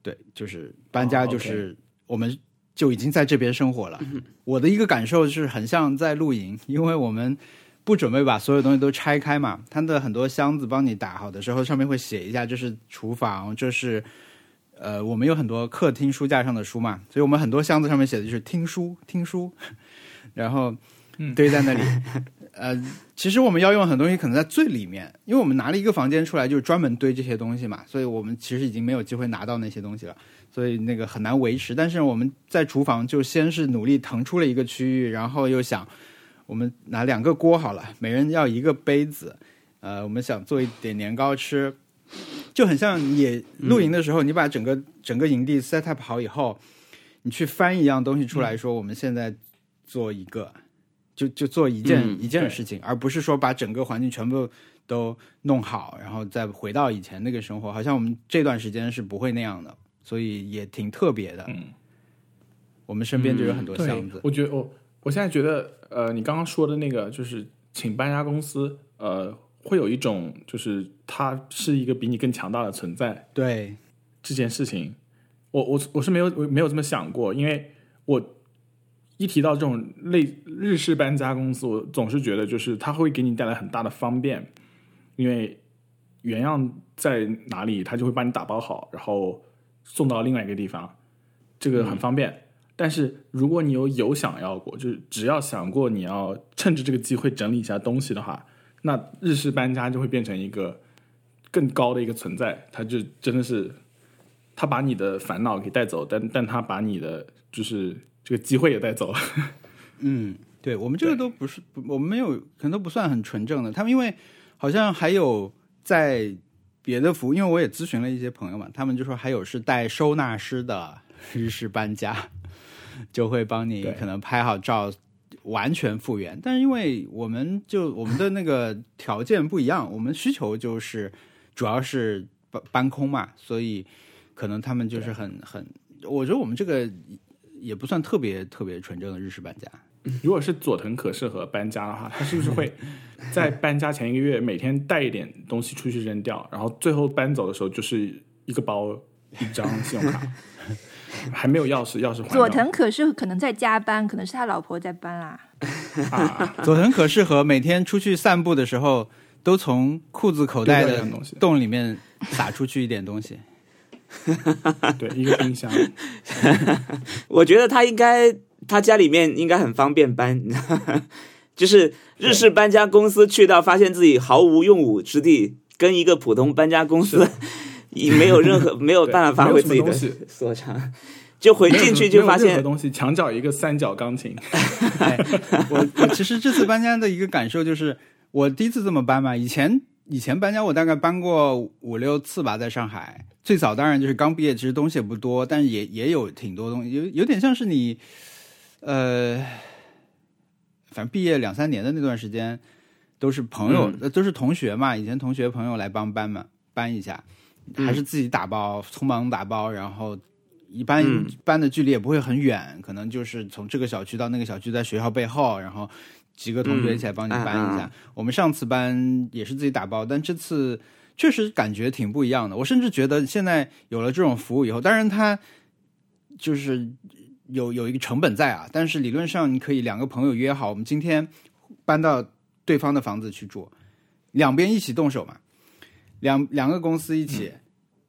对，就是搬家，
哦
就是我们就已经在这边生活了。我的一个感受是很像在露营，因为我们不准备把所有东西都拆开嘛，它的很多箱子帮你打好的时候，上面会写一下这是厨房，这是呃，我们有很多客厅书架上的书嘛，所以我们很多箱子上面写的就是听书，听书，然后
嗯
堆在那里。呃，其实我们要用很多东西可能在最里面，因为我们拿了一个房间出来，就是专门堆这些东西嘛，所以我们其实已经没有机会拿到那些东西了，所以那个很难维持。但是我们在厨房就先是努力腾出了一个区域，然后又想，我们拿两个锅好了，每人要一个杯子，呃，我们想做一点年糕吃，就很像野露营的时候，你把整个整个营地 set up 好以后，你去翻一样东西出来说，我们现在做一个，就就做一件、
嗯
一件事情，而不是说把整个环境全部都弄好，然后再回到以前那个生活。好像我们这段时间是不会那样的，所以也挺特别的。
嗯，
我们身边就有很多
对
箱子，，
我觉得我我现在觉得，呃，你刚刚说的那个就是请搬家公司，呃，会有一种就是它是一个比你更强大的存在
对，
这件事情，我我我是没有没有这么想过，因为我一提到这种类日式搬家公司，我总是觉得就是它会给你带来很大的方便，因为原样在哪里，它就会帮你打包好，然后送到另外一个地方，这个很方便。但是如果你有有想要过，就是只要想过你要趁着这个机会整理一下东西的话，那日式搬家就会变成一个更高的一个存在，它就真的是它把你的烦恼给带走，但但它把你的就是这个机会也带走了。
嗯，对我们这个都不是，不我们没有，可能都不算很纯正的。他们因为好像还有在别的服务，因为我也咨询了一些朋友嘛，他们就说还有是带收纳师的 日式搬家，就会帮你可能拍好照。完全复原，但是因为我们就我们的那个条件不一样，我们需求就是主要是搬搬空嘛，所以可能他们就是很很，我觉得我们这个也不算特别特别纯正的日式搬家。
如果是佐藤可士和搬家的话，他是不是会 在搬家前一个月每天带一点东西出去扔掉，然后最后搬走的时候就是一个包一张信用卡，还没有钥匙，钥匙还到
佐藤可是可能在加班，可能是他老婆在搬啦。
啊，
佐藤可士和每天出去散步的时候，都从裤子口袋的洞里面撒出去一点东西。
对，一个冰箱，
我觉得他应该，他家里面应该很方便搬，就是日式搬家公司去到，发现自己毫无用武之地，跟一个普通搬家公司也没有任何 没有办法发挥自己的所长，就回进去就发现，
东西，墙角一个三角钢琴，
哎，我我其实这次搬家的一个感受就是，我第一次这么搬嘛。以前以前搬家我大概搬过五六次吧，在上海。最早当然就是刚毕业，其实东西也不多，但是也也有挺多东西，有有点像是你，呃，反正毕业两三年的那段时间，都是朋友，都是同学嘛，以前同学朋友来帮搬嘛，搬一下，
嗯
还是自己打包，匆忙打包，然后一般
嗯
搬的距离也不会很远，可能就是从这个小区到那个小区，在学校背后，然后几个同学一起来帮你搬一下。
嗯
我们上次搬也是自己打包，但这次确实感觉挺不一样的。我甚至觉得现在有了这种服务以后，当然它就是有有一个成本在啊，但是理论上你可以两个朋友约好，我们今天搬到对方的房子去住，两边一起动手嘛，两两个公司一起、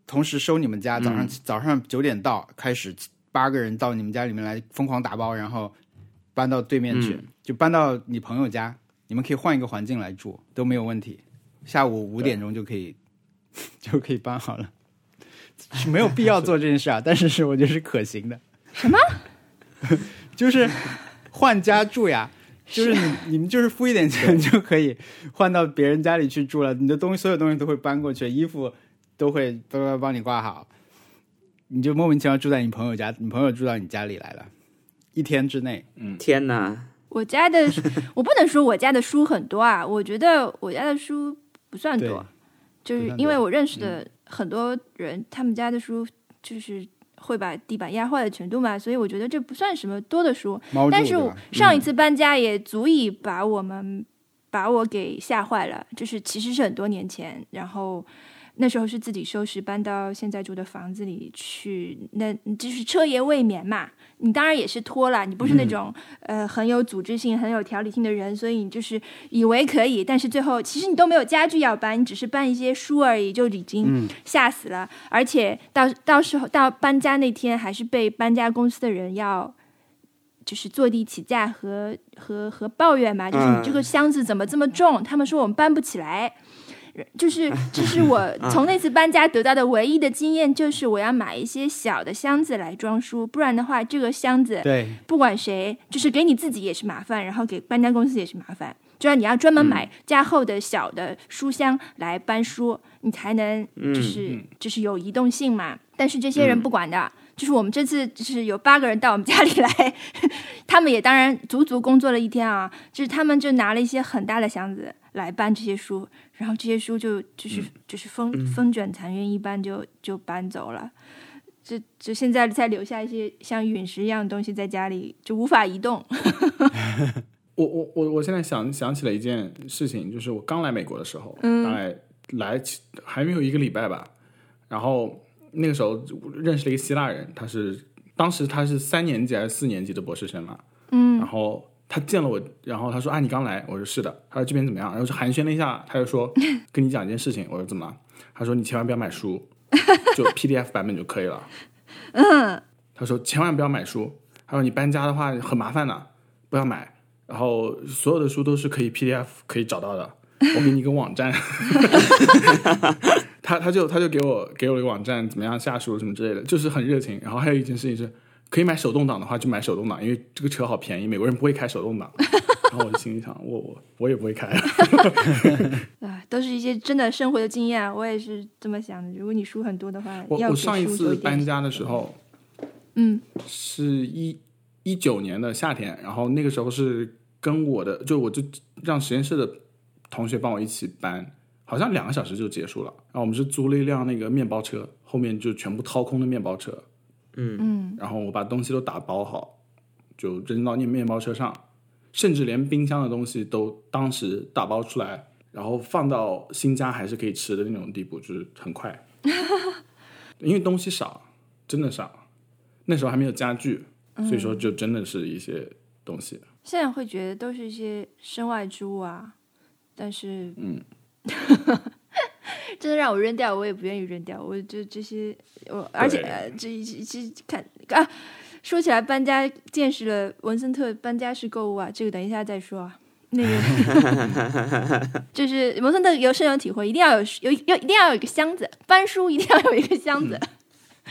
同时收你们家，早上、早上九点到开始，八个人到你们家里面来疯狂打包，然后搬到对面去，
嗯
就搬到你朋友家，你们可以换一个环境来住都没有问题，下午五点钟就可以就可以搬好了。是没有必要做这件事啊，但是是我觉得是可行的。
什么？
就是换家住呀，就是你你们就是付一点钱就可以换到别人家里去住了，你的东西所有东西都会搬过去，衣服都会都要帮你挂好，你就莫名其妙住在你朋友家，你朋友住到你家里来了，一天之内，嗯。
天哪，
我家的，我不能说我家的书很多啊，我觉得我家的书不算多，就是因为我认识的很多人，他们家的书就是会把地板压坏的程度嘛，所以我觉得这不算什么多的书。但是？上一次搬家也足以把我们把我给吓坏了，就是其实是很多年前，然后那时候是自己收拾搬到现在住的房子里去，那就是彻夜未眠嘛。你当然也是拖了，你不是那种、呃很有组织性、很有条理性的人，所以你就是以为可以，但是最后其实你都没有家具要搬，你只是搬一些书而已，就已经吓死了。而且到到时候到搬家那天，还是被搬家公司的人要。就是坐地起价和和和抱怨嘛，就是你这个箱子怎么这么重？他们说我们搬不起来，就是这是我 从那次搬家得到的唯一的经验，就是我要买一些小的箱子来装书，不然的话，这个箱子
对，
不管谁，就是给你自己也是麻烦，然后给搬家公司也是麻烦。就要你要专门买加厚的小的书箱来搬书，你才能就是、就是有移动性嘛。但是这些人不管的，就是我们这次就是有八个人到我们家里来，他们也当然足足工作了一天啊，就是他们就拿了一些很大的箱子来搬这些书，然后这些书就就是、就是风风卷残云一般就就搬走了。就就现在才留下一些像陨石一样的东西在家里，就无法移动。
我我我我现在想想起了一件事情，就是我刚来美国的时候，大概来还没有一个礼拜吧，然后那个时候认识了一个希腊人，他是当时他是三年级还是四年级的博士生嘛，嗯，然后他见了我，然后他说啊你刚来，我说是的，他说这边怎么样，然后就寒暄了一下，他就说 跟你讲一件事情，我说怎么了？他说你千万不要买书，就 PDF 版本就可以了，嗯，他说千万不要买书，他说你搬家的话很麻烦的，不要买。然后所有的书都是可以 PDF 可以找到的，我给你一个网站，他他就他就给我给我一个网站，怎么样下书什么之类的，就是很热情。然后还有一件事情是，可以买手动挡的话就买手动挡，因为这个车好便宜，美国人不会开手动挡。然后我就心里想，我我我也不会开，
啊，都是一些真的生活的经验啊，我也是这么想的。如果你书很多的话，
我我上一次搬家的时候，
嗯，
是一一九年的夏天，然后那个时候是跟我的，就我就让实验室的同学帮我一起搬，好像两个小时就结束了。然后我们是租了一辆那个面包车，后面就全部掏空的面包车，
嗯，
然后我把东西都打包好，就扔到那面包车上，甚至连冰箱的东西都当时打包出来，然后放到新家还是可以吃的那种地步，就是很快。因为东西少，真的少，那时候还没有家具，所以说就真的是一些东西。
现在会觉得都是一些身外之物啊，但是
嗯，
真的让我扔掉，我也不愿意扔掉。我就这些，我而且这这这看啊，说起来搬家见识了文森特搬家式购物啊，这个等一下再说啊。那个 就是文森特有深有体会，一定要有有有一定要有一个箱子，搬书一定要有一个箱子。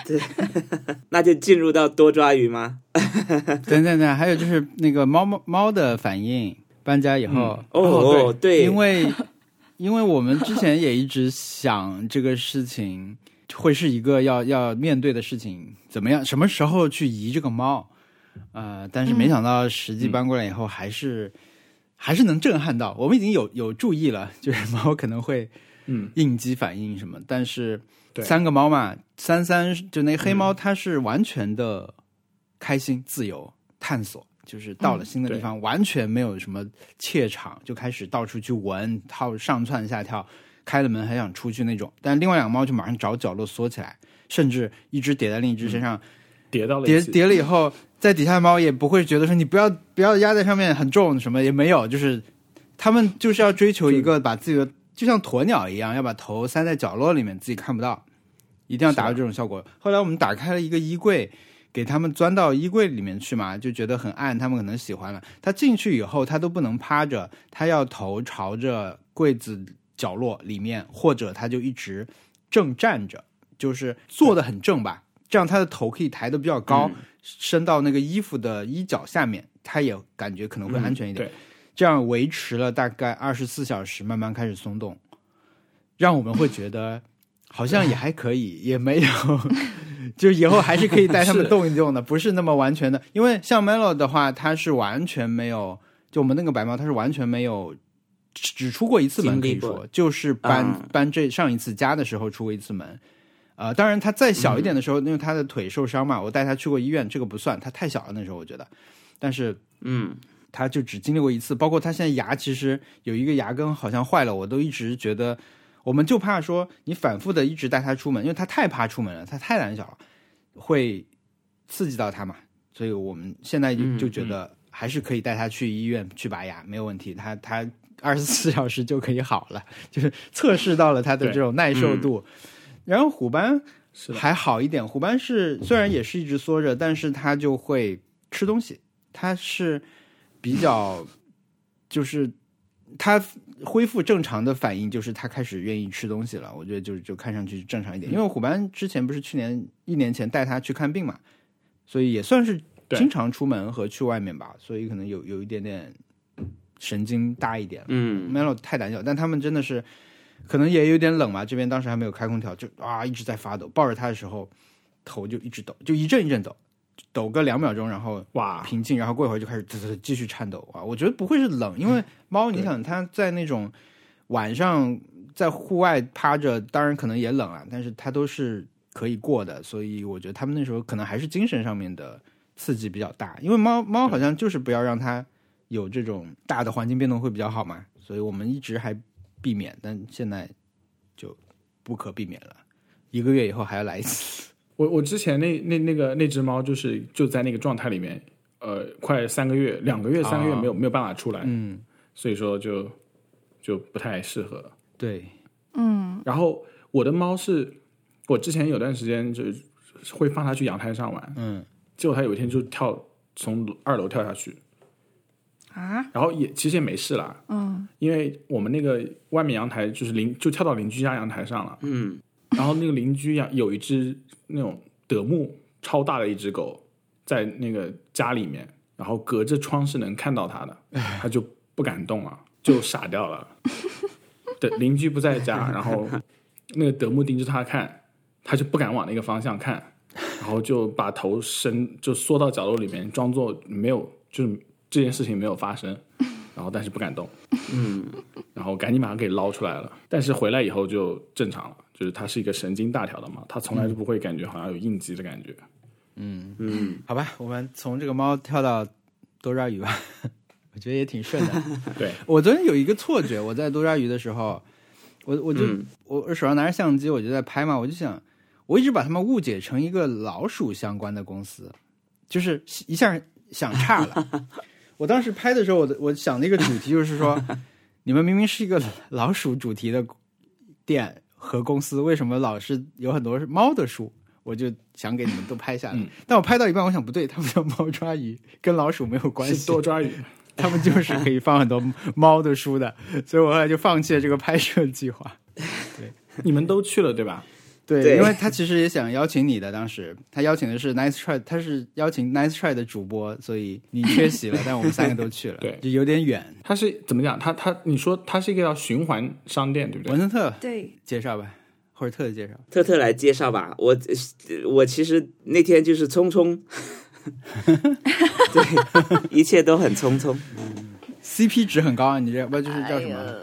对 那就进入到多抓鱼吗？
等等等，还有就是那个猫猫猫的反应，搬家以后，
哦哦，对，
因为因为我们之前也一直想这个事情会是一个要要面对的事情，怎么样，什么时候去移这个猫？呃，但是没想到实际搬过来以后，还是、还是能震撼到。我们已经有有注意了，就是猫可能会
嗯
应激反应什么，但是
对
三个猫嘛，三三就那黑猫，它是完全的开心、自由、探索，就是到了新的地方，完全没有什么怯场，就开始到处去闻，套上窜下跳，开了门还想出去那种。但另外两个猫就马上找角落缩起来，甚至一只叠在另一只身上，
叠到了
叠，叠了以后，在底下的猫也不会觉得说你不要不要压在上面很重什么也没有，就是他们就是要追求一个把自己的就像鸵鸟一样，要把头塞在角落里面，自己看不到，一定要达到这种效果。后来我们打开了一个衣柜，给他们钻到衣柜里面去嘛，就觉得很暗，他们可能喜欢了。他进去以后，他都不能趴着，他要头朝着柜子角落里面，或者他就一直正站着，就是坐的很正吧，这样他的头可以抬得比较高，伸到那个衣服的衣角下面，他也感觉可能会安全一点。
对，
这样维持了大概二十四小时，慢慢开始松动，让我们会觉得好像也还可以，也没有，就以后还是可以带他们动一动的，不是那么完全的。因为像 Melo 的话，它是完全没有，就我们那个白猫，它是完全没有。只只出过一次门，可以说就是搬、
啊
搬这上一次家的时候出过一次门，呃，当然它再小一点的时候，因为它的腿受伤嘛，我带它去过医院，这个不算，它太小了那时候我觉得，但是
嗯，
他就只经历过一次，包括他现在牙其实有一个牙根好像坏了，我都一直觉得，我们就怕说你反复的一直带它出门，因为它太怕出门了，它太胆小了，会刺激到它嘛，所以我们现在就
嗯
就觉得还是可以带它去医院去拔牙，没有问题，它它二十四 小时就可以好了，就是测试到了它的这种耐受度。然后虎斑，还好一点，虎斑是虽然也是一直缩着，但是它就会吃东西，它是比较就是它恢复正常的反应，就是他开始愿意吃东西了。我觉得就就看上去正常一点，因为虎斑之前不是去年一年前带他去看病嘛，所以也算是经常出门和去外面吧，所以可能有有一点点神经大一点。
嗯。
Melo 太胆小，但他们真的是可能也有点冷嘛，这边当时还没有开空调，就啊一直在发抖，抱着他的时候头就一直抖，就一阵一阵抖，抖个两秒钟，然后
哇，
平静，然后过一会儿就开始嘚嘚嘚继续颤抖啊！我觉得不会是冷，因为猫，你想它在那种晚上在户外趴着，当然可能也冷啊，但是它都是可以过的，所以我觉得它们那时候可能还是精神上面的刺激比较大，因为猫猫好像就是不要让它有这种大的环境变动会比较好嘛，所以我们一直还避免，但现在就不可避免了，一个月以后还要来一次。
我我之前那那那个那只猫就是就在那个状态里面，呃，快三个月，两个月三个月
啊
没有、没有办法出来，
嗯，
所以说就就不太适合。
对，
嗯。
然后我的猫是，我之前有段时间就会放它去阳台上玩，
嗯。
结果它有一天就跳从二楼跳下去，
啊？
然后也其实也没事啦，
嗯。
因为我们那个外面阳台就是邻就跳到邻居家阳台上了，
嗯，
然后那个邻居养有一只那种德牧超大的一只狗在那个家里面，然后隔着窗是能看到它的，它就不敢动了，就傻掉了。对，邻居不在家，然后那个德牧盯着它看，它就不敢往那个方向看，然后就把头伸就缩到角落里面，装作没有，就是这件事情没有发生，然后但是不敢动。
嗯，
然后赶紧把它给捞出来了。但是回来以后就正常了，就是它是一个神经大条的猫，它从来就不会感觉好像有应激的感觉。
嗯，
嗯，
好吧，我们从这个猫跳到多抓鱼吧，我觉得也挺顺的。
对，
我昨天有一个错觉，我在多抓鱼的时候，我我就、
嗯
我我手上拿着相机，我就在拍嘛，我就想，我一直把它们误解成一个老鼠相关的公司，就是一下想差了。我当时拍的时候，我的我想的一个主题就是说，你们明明是一个老鼠主题的店和公司，为什么老是有很多是猫的书？我就想给你们都拍下来，
嗯
但我拍到一半，我想不对，他们叫猫抓鱼，跟老鼠没有关系。
多抓鱼。
他们就是可以放很多猫的书的，所以我后来就放弃了这个拍摄计划。
对你们都去了对吧？
对，
对
因为他其实也想邀请你的，当时他邀请的是 Nice Try，他是邀请 Nice Try 的主播，所以你缺席了，但我们三个都去了，
对
就有点远。
他是怎么讲？他他你说他是一个叫循环商店对不对？
文森特
对，
介绍吧，或者特特介绍。
特特来介绍吧。我我其实那天就是匆匆，对，一切都很匆匆。
CP 值很高啊，你这不就是叫什么？
哎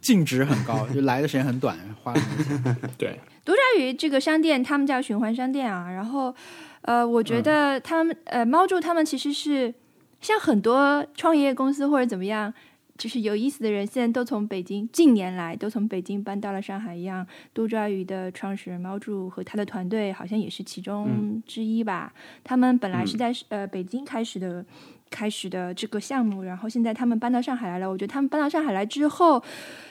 净值很高，就来的时间很短，花了很多钱。
对，
独抓鱼这个商店，他们叫循环商店啊。然后，呃，我觉得他们、呃猫住他们其实是像很多创业公司或者怎么样，就是有意思的人，现在都从北京近年来都从北京搬到了上海一样。多抓鱼的创始人猫住和他的团队好像也是其中之一吧。他们本来是在、呃北京开始的。开始的这个项目，然后现在他们搬到上海来了。我觉得他们搬到上海来之后，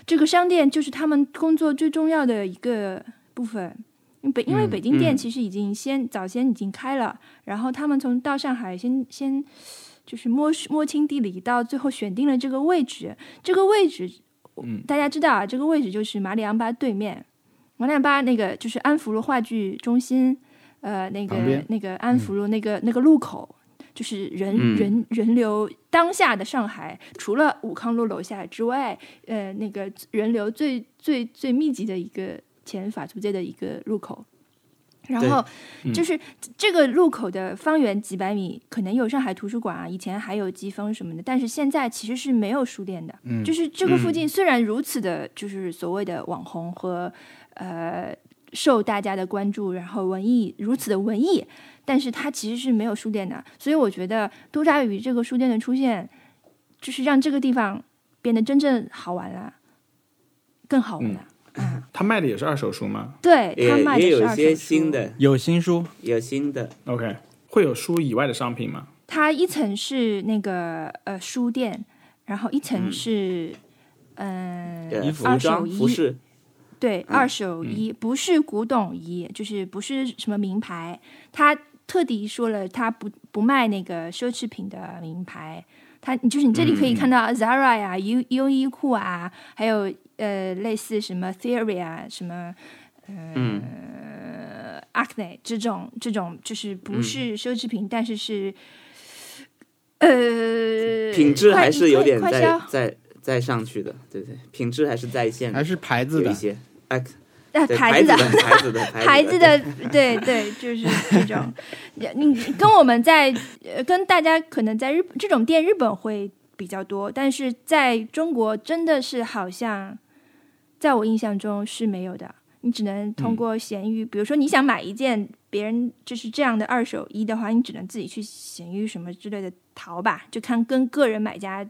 这个商店就是他们工作最重要的一个部分。北因为北京店
嗯
其实已经先、早先已经开了，然后他们从到上海先先就是摸摸清地理，到最后选定了这个位置。这个位置，
嗯
大家知道啊，这个位置就是马里昂巴对面，马里昂巴那个就是安福路话剧中心，呃，那个那个安福路那个、那个路口。就是人、
嗯
人人流当下的上海，除了武康路楼下之外，呃，那个人流最最最密集的一个前法租界的一个入口。然后
嗯
就是这个路口的方圆几百米，可能有上海图书馆啊，以前还有疾风什么的，但是现在其实是没有书店的。
嗯
就是这个附近虽然如此的，就是所谓的网红和呃受大家的关注，然后文艺如此的文艺，但是它其实是没有书店的。所以我觉得多扎鱼这个书店的出现，就是让这个地方变得真正好玩了，更好玩了。嗯，
他卖的也是二手书吗
对他卖的
也有些
是二手书
新的，
有新书，
有新的
，？OK，会有书以外的商品吗？
它一层是那个呃书店，然后一层是嗯、
呃，
服
服装、
二手衣
服饰，
对，
嗯
二手衣、不是古董衣，就是不是什么名牌，他特地说了，他不不卖那个奢侈品的名牌。他就是你这里可以看到 Zara 呀、优优衣库啊，还有呃类似什么 Theory 啊、什么
嗯，
呃 Acne 这种这种，就是不是奢侈品，但是是呃
品质还是有点在
快快销
在在上去的，对对，品质还是在线的，
还是牌子的
有一，些，哎，
牌子的
的 牌子的
牌子的，对对，就是这种。你跟我们在呃跟大家可能在日这种店日本会比较多，但是在中国真的是好像，在我印象中是没有的。你只能通过闲鱼，比如说你想买一件别人就是这样的二手衣的话，你只能自己去闲鱼什么之类的淘吧，就看跟个人买家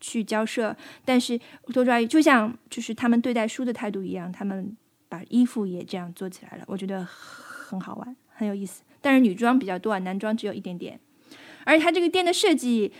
去交涉。但是多抓鱼就像就是他们对待书的态度一样，他们把衣服也这样做起来了，我觉得很好玩，很有意思。但是女装比较多啊，男装只有一点点。而且它这个店的设计，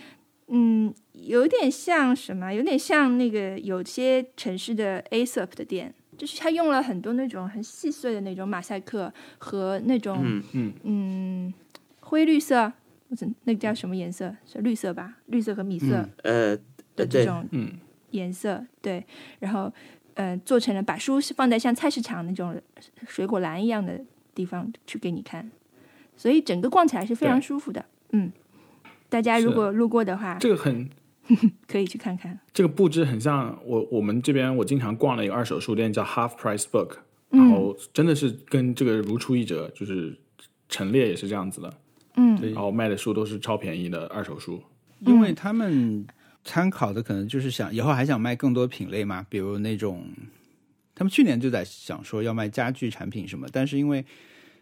嗯，有点像什么？有点像那个有些城市的 ASOP 的店，就是它用了很多那种很细碎的那种马赛克和那种
嗯
嗯
嗯灰绿色，或者那个叫什么颜色？是绿色吧？绿色和米色
嗯
呃，
的这种
嗯
颜色，对，然后呃，做成了把书是放在像菜市场那种水果篮一样的地方去给你看，所以整个逛起来是非常舒服的。嗯，大家如果路过的话，
这个很
可以去看看。
这个布置很像我我们这边我经常逛的一个二手书店叫 Half Price Book，然后真的是跟这个如出一辙，就是陈列也是这样子的，
嗯
然后卖的书都是超便宜的二手书。
因为他们参考的可能就是想以后还想卖更多品类嘛，比如那种他们去年就在想说要卖家具产品什么，但是因为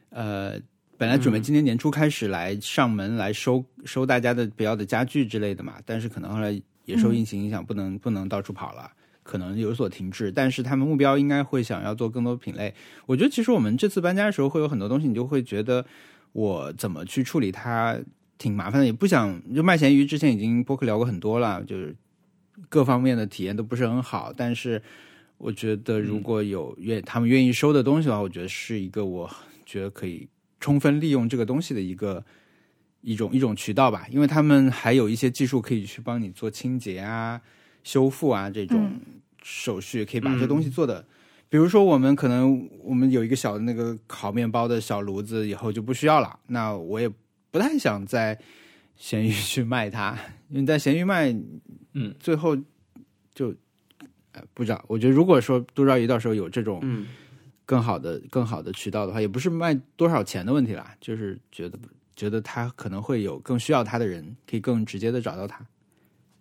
呃本来准备今年年初开始来上门来收收大家的不要的家具之类的嘛，但是可能后来也受疫情影响，不能不能到处跑了。可能有所停滞，但是他们目标应该会想要做更多品类。我觉得其实我们这次搬家的时候会有很多东西，你就会觉得我怎么去处理它挺麻烦的，也不想就卖咸鱼之前已经播客聊过很多了，就是各方面的体验都不是很好，但是我觉得如果有愿他们愿意收的东西的话，我觉得是一个我觉得可以充分利用这个东西的一个一种一种渠道吧，因为他们还有一些技术可以去帮你做清洁啊、修复啊这种手续，可以把这东西做的。比如说，我们可能我们有一个小的那个烤面包的小炉子，以后就不需要了。那我也不太想在闲鱼去卖它，因为在闲鱼卖，
嗯，
最后就呃不知道。我觉得如果说杜兆鱼到时候有这种
嗯
更好的、更好的渠道的话，也不是卖多少钱的问题啦，就是觉得觉得他可能会有更需要他的人，可以更直接的找到他，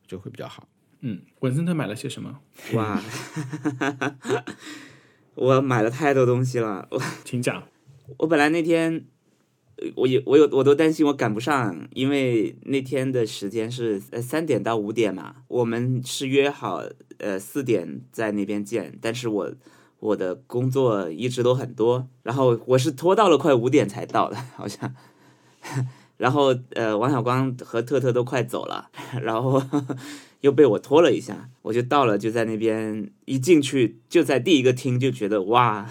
就会比较好。
嗯，文森特买了些什么？
哇，我买了太多东西了。我
请讲。
我本来那天，呃我有我有我都担心我赶不上，因为那天的时间是呃三点到五点嘛，我们是约好呃四点在那边见，但是我我的工作一直都很多，然后我是拖到了快五点才到的，好像。然后呃，王小光和特特都快走了，然后 又被我拖了一下，我就到了，就在那边一进去就在第一个厅就觉得哇，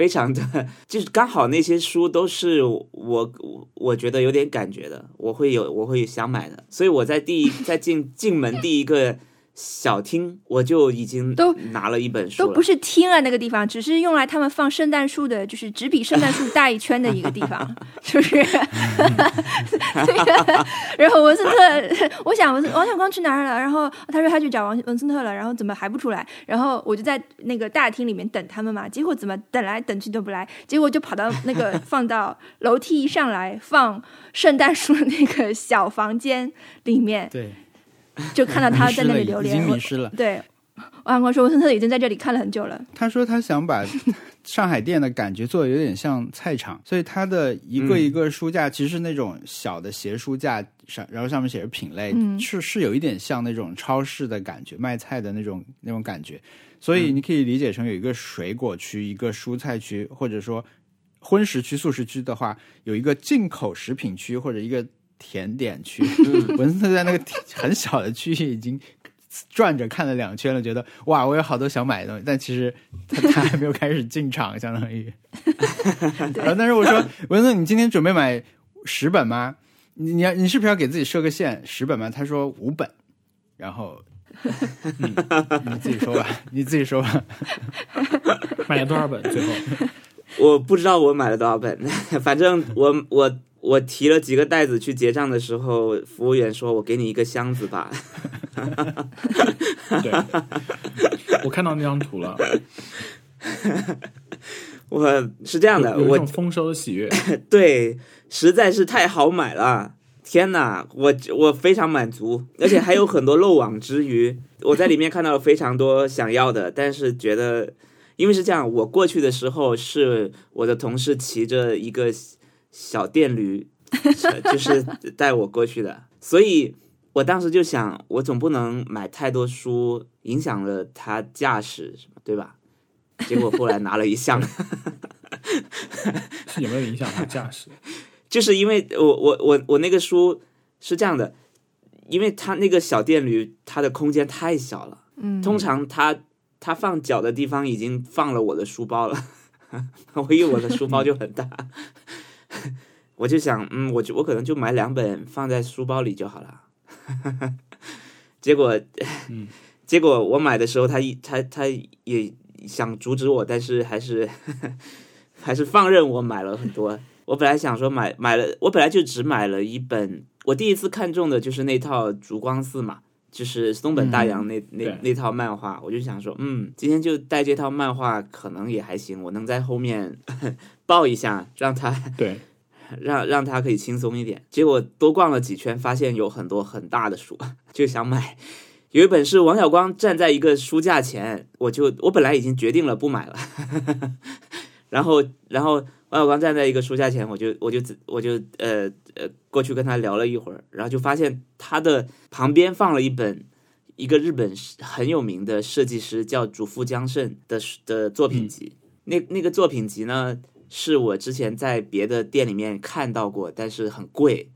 非常的，就是刚好那些书都是我我觉得有点感觉的，我会有我会想买的，所以我在第一在进进门第一个小厅，我就已经
都
拿了一本书了，
都不是厅啊，那个地方只是用来他们放圣诞树的，就是只比圣诞树大一圈的一个地方，是不是？那个，然后文森特，我想文森王小光去哪儿了？然后他说他去找王文森特了，然后怎么还不出来？然后我就在那个大厅里面等他们嘛，结果怎么等来等去都不来，结果就跑到那个 放到楼梯一上来放圣诞树的那个小房间里面，
对，
就看到他在那里流连。我
经迷失了。
对，我阿光说文森特已经在这里看了很久了。
他说他想把上海店的感觉做的有点像菜场，所以他的一个一个书架其实是那种小的斜书架上，然后上面写着品类，
嗯
是是有一点像那种超市的感觉，卖菜的那种那种感觉。所以你可以理解成有一个水果区，一个蔬菜区，或者说荤食区、素食区的话，有一个进口食品区或者一个甜点区。文森特在那个 很小的区域已经转着看了两圈了，觉得哇，我有好多想买的东西，但其实他他还没有开始进场，相当于。然后但是我说，文森特，你今天准备买十本吗？你你要你是不是要给自己设个限，十本吗？他说五本，然后。嗯，你自己说吧，你自己说吧。
买了多少本？最后
我不知道我买了多少本，反正我我我提了几个袋子去结账的时候，服务员说我给你一个箱子吧。
对，我看到那张图了，
我是这样的，我
丰收的喜悦。
对实在是太好买了，天哪，我我非常满足，而且还有很多漏网之鱼。我在里面看到了非常多想要的，但是觉得，因为是这样，我过去的时候是我的同事骑着一个小电驴，就是 带我过去的，所以我当时就想，我总不能买太多书，影响了他驾驶，对吧？结果后来拿了一箱。
是有没有影响他驾驶？
就是因为我我我我那个书是这样的，因为他那个小电驴它的空间太小了，
嗯，
通常他他放脚的地方已经放了我的书包了，我以为我的书包就很大，我就想，嗯，我就我可能就买两本放在书包里就好了，结果，
嗯
结果我买的时候他一他他也想阻止我，但是还是还是放任我买了很多。我本来想说买买了，我本来就只买了一本。我第一次看中的就是那套《烛光寺》嘛，就是松本大洋那、那那套漫画。我就想说，嗯，今天就带这套漫画，可能也还行，我能在后面抱一下，让他
对，
让让他可以轻松一点。结果多逛了几圈，发现有很多很大的书，就想买。有一本是王小光站在一个书架前，我就我本来已经决定了不买了，然后然后王小光站在一个书架前，我就我就我就呃呃过去跟他聊了一会儿，然后就发现他的旁边放了一本一个日本很有名的设计师叫主富江胜的的作品集，那那个作品集呢是我之前在别的店里面看到过，但是很贵，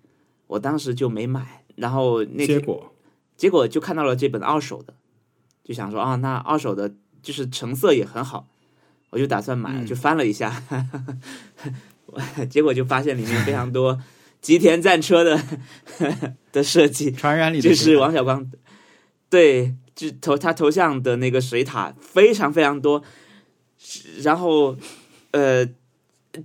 我当时就没买，然后那天
结果
结果就看到了这本二手的，就想说啊，那二手的就是成色也很好，我就打算买，
嗯。
就翻了一下，结果就发现里面非常多吉田战车的的设计，
传染里
就是王小光，对，就头他头像的那个水塔非常非常多，然后呃，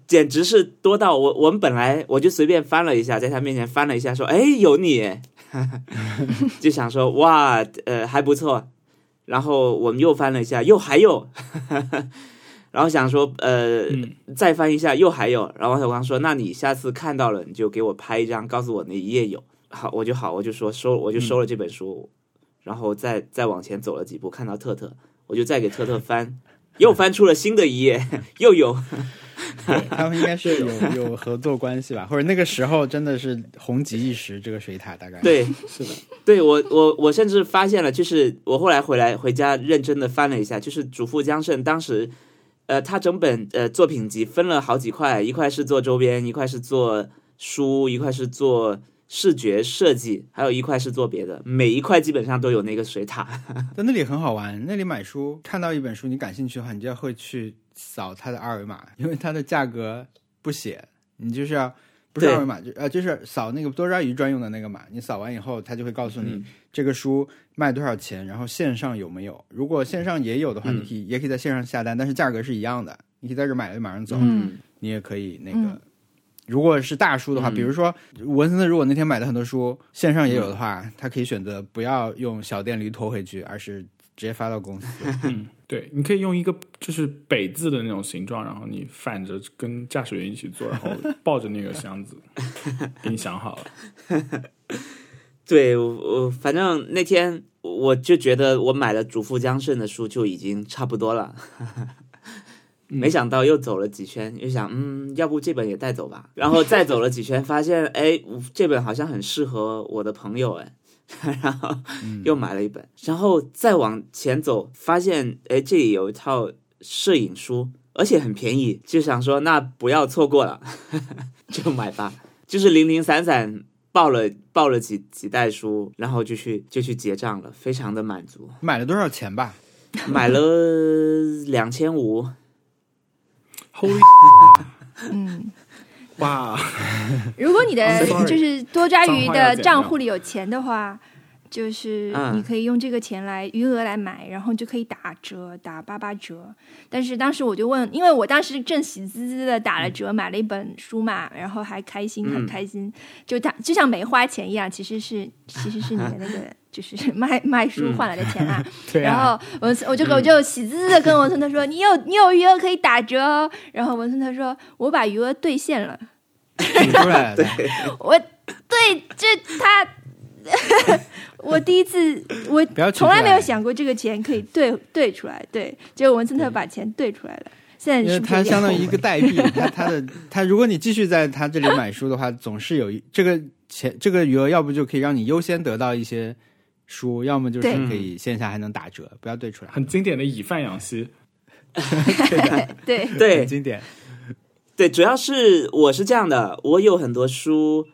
简直是多到我我们本来我就随便翻了一下，在他面前翻了一下，说哎有你，就想说哇呃还不错，然后我们又翻了一下，又还有，然后想说呃、
嗯。
再翻一下又还有，然后王小刚说那你下次看到了你就给我拍一张，告诉我那一页有。好，我就好，我就说收，我就收了这本书，然后再再往前走了几步，看到特特，我就再给特特翻，又翻出了新的一页，又有。
他们应该是有有合作关系吧，或者那个时候真的是红极一时，这个水塔大概。
对，
是的，
对我我我甚至发现了，就是我后来回来回家认真的翻了一下，就是主妇江胜当时，呃，他整本呃作品集分了好几块，一块是做周边，一块是做书，一块是做视觉设计，还有一块是做别的，每一块基本上都有那个水塔。
在那里很好玩，那里买书看到一本书你感兴趣的话，你就要会去扫它的二维码，因为它的价格不写，你就是要不是二维码就呃就是扫那个多抓鱼专用的那个码，你扫完以后，它就会告诉你
嗯
这个书卖多少钱，然后线上有没有。如果线上也有的话，
嗯
你可以也可以在线上下单，但是价格是一样的，你可以在这买了就马上走。
嗯
你也可以那个，
嗯
如果是大书的话，
嗯
比如说文森特，如果那天买的很多书线上也有的话，他可以选择不要用小电驴拖回去，而是直接发到公司。
嗯，对，你可以用一个就是北字的那种形状，然后你反着跟驾驶员一起坐，然后抱着那个箱子，给你想好了。
对我我反正那天我就觉得我买了主妇江胜的书就已经差不多了。没想到又走了几圈，又想，嗯，要不这本也带走吧。然后再走了几圈，发现，哎，这本好像很适合我的朋友，哎，然后又买了一本。然后再往前走，发现，哎，这里有一套摄影书，而且很便宜，就想说，那不要错过了，就买吧。就是零零散散报了报了几几袋书，然后就去就去结账了，非常的满足。
买了多少钱吧？
买了两千五
，Holy
嗯，
哇，
如果你的就是多抓鱼的账户里有钱的话，就是
嗯。
你可以用这个钱来余额来买，然后就可以打折，打八八折。但是当时我就问，因为我当时正喜滋滋的打了折，买了一本书嘛，然后还开心，很
嗯。
开心，就他就像没花钱一样，其实是其实是你的那个就是 卖卖书换来的钱啊。
对
然
啊，
后文森我就我就喜滋滋的跟文森特说：“你有你有余额可以打折哦。”然后文森特说：“我把余额兑现了。
提出来了。
我对这他，我第一次我从来没有想过这个钱可以兑兑出来，对，结果文森特把钱兑出来了。现在
因为
是不是有点
它相当于一个代币，它它的他，如果你继续在他这里买书的话，总是有一这个钱这个余额，要不就可以让你优先得到一些书，要么就是可以线下还能打折，不要对出来，
很经典的以贩养吸。
对
对
很经典。
对，主要是我是这样的，我有很多书，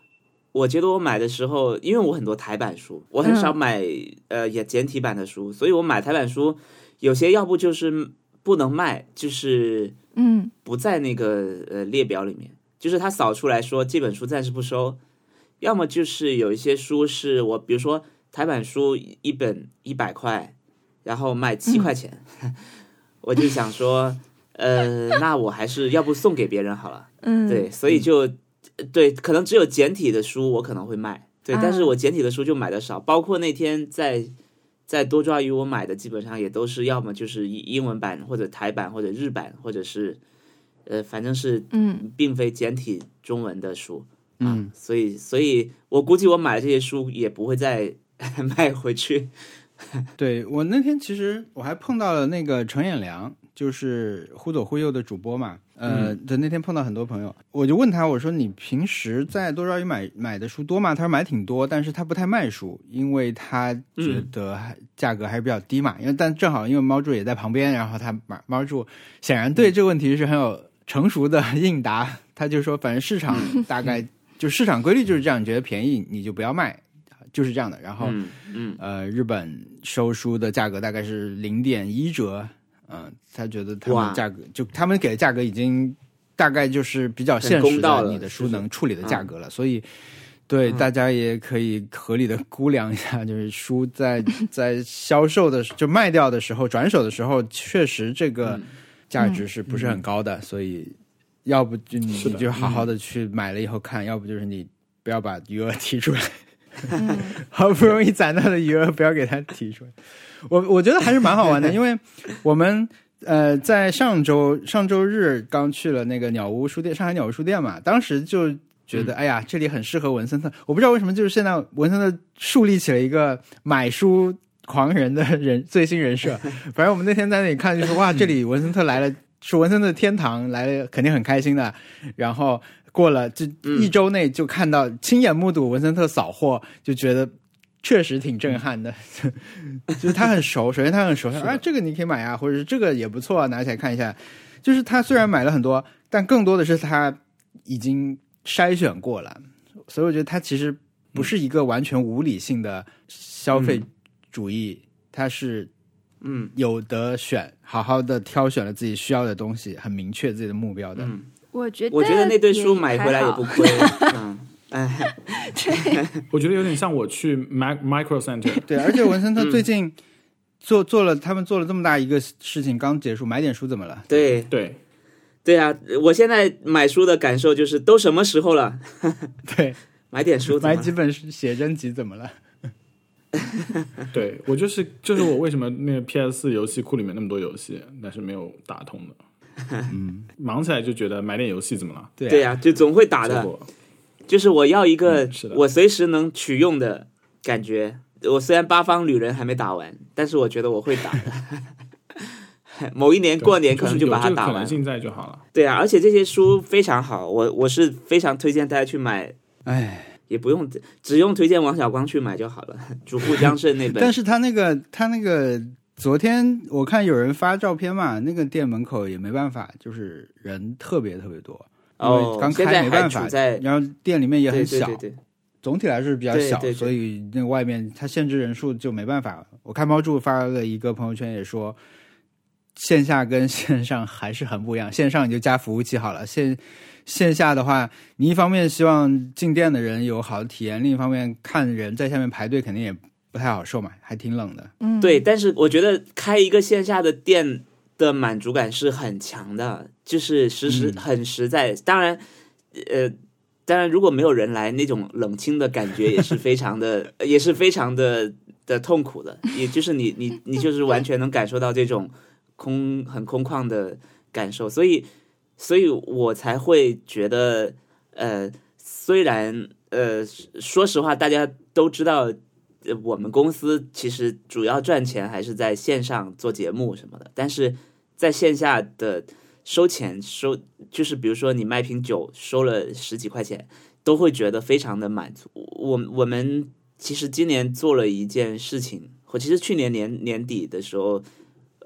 我觉得我买的时候，因为我很多台版书，我很少买、呃也简体版的书，所以我买台版书，有些要不就是不能卖，就是
嗯。
不在那个呃列表里面，就是他扫出来说这本书暂时不收，要么就是有一些书是我比如说台版书一本一百块，然后卖七块钱，我就想说，呃，那我还是要不送给别人好了。
嗯，
对，所以就对，可能只有简体的书我可能会卖，对，
啊
但是我简体的书就买的少，包括那天在在多抓鱼我买的基本上也都是要么就是英英文版或者台版或者日版或者是呃反正是
嗯。
并非简体中文的书，
嗯，
所以所以我估计我买的这些书也不会再 卖回去。
对我那天其实我还碰到了那个程彦良，就是忽左忽右的主播嘛。呃，对，那天碰到很多朋友，我就问他，我说你平时在多抓鱼买买的书多吗？他说买挺多，但是他不太卖书，因为他觉得还价格还是比较低嘛。因为但正好因为猫柱也在旁边，然后他猫猫柱显然对这个问题是很有成熟的 应答，他就说反正市场大概就市场规律就是这样，你觉得便宜你就不要卖，就是这样的。然后。
嗯嗯
呃，日本收书的价格大概是零点一折，嗯、他觉得他
哇
们价格就他们给的价格已经大概就是比较现实的你的书能处理的价格了，所以对、大家也可以合理的估量一下，就是书在在销售的就卖掉的时候转手的时候，确实这个价值是不是很高的，所以要不就你你就好好的去买了以后看，要不就是你不要把余额提出来。
嗯
好不容易攒到的余额，不要给他提出来。我我觉得还是蛮好玩的，因为我们呃在上周上周日刚去了那个鸟屋书店，上海鸟屋书店嘛，当时就觉得、哎呀，这里很适合文森特。我不知道为什么，就是现在文森特树立起了一个买书狂人的人最新人设。反正我们那天在那里看，就是哇，这里文森特来了，是文森特的天堂来了，肯定很开心的。然后过了这一周内就看到亲眼目睹文森特扫货，就觉得确实挺震撼的。就是他很熟，首先他很熟，啊，这个你可以买啊，或者是这个也不错啊，拿起来看一下。就是他虽然买了很多，但更多的是他已经筛选过了，所以我觉得他其实不是一个完全无理性的消费主义，他是
嗯
有得选，好好的挑选了自己需要的东西，很明确自己的目标的。
嗯，
我觉得
我觉得那堆书买回来也不亏。嗯，哎，对
我觉得有点像我去 Mac Micro Center，
对，而且文森特最近做做了，他们做了这么大一个事情，刚结束，买点书怎么了？
对
对，
对啊，我现在买书的感受就是，都什么时候了，
对，
买点书怎么了
买几本写真集怎么了？
对我就是就是我为什么那个 PS 四游戏库里面那么多游戏，但是没有打通的。嗯，忙起来就觉得买点游戏怎么了？
对
呀、就总会打的。就是我要一个
嗯是的
我随时能取用的感觉。我虽然八方旅人还没打完，但是我觉得我会打的。某一年过年可能
就
把它打完
有这个可能。性在就好了。
对啊，而且这些书非常好，我我是非常推荐大家去买，
哎，
也不用只用推荐王小光去买就好了。主妇江胜那本，
但是他那个他那个昨天我看有人发照片嘛，那个店门口也没办法，就是人特别特别多，因为
哦，
刚开没办法然后店里面也很小，
对对对，
总体来说是比较小，所以那外面它限制人数就没办法。我看猫柱发了一个朋友圈也说，线下跟线上还是很不一样，线上你就加服务器好了，线线下的话，你一方面希望进店的人有好的体验，另一方面看人在下面排队肯定也不太好受嘛，还挺冷的。
嗯，
对，但是我觉得开一个线下的店的满足感是很强的，就是实实
嗯
很实在。当然，呃，当然如果没有人来，那种冷清的感觉也是非常的，也是非常的的痛苦的。也就是你你你就是完全能感受到这种空很空旷的感受，所以所以我才会觉得，呃，虽然呃，说实话，大家都知道。呃我们公司其实主要赚钱还是在线上做节目什么的，但是在线下的收钱收，就是比如说你卖瓶酒收了十几块钱，都会觉得非常的满足。我我们其实今年做了一件事情，或其实去年年年底的时候，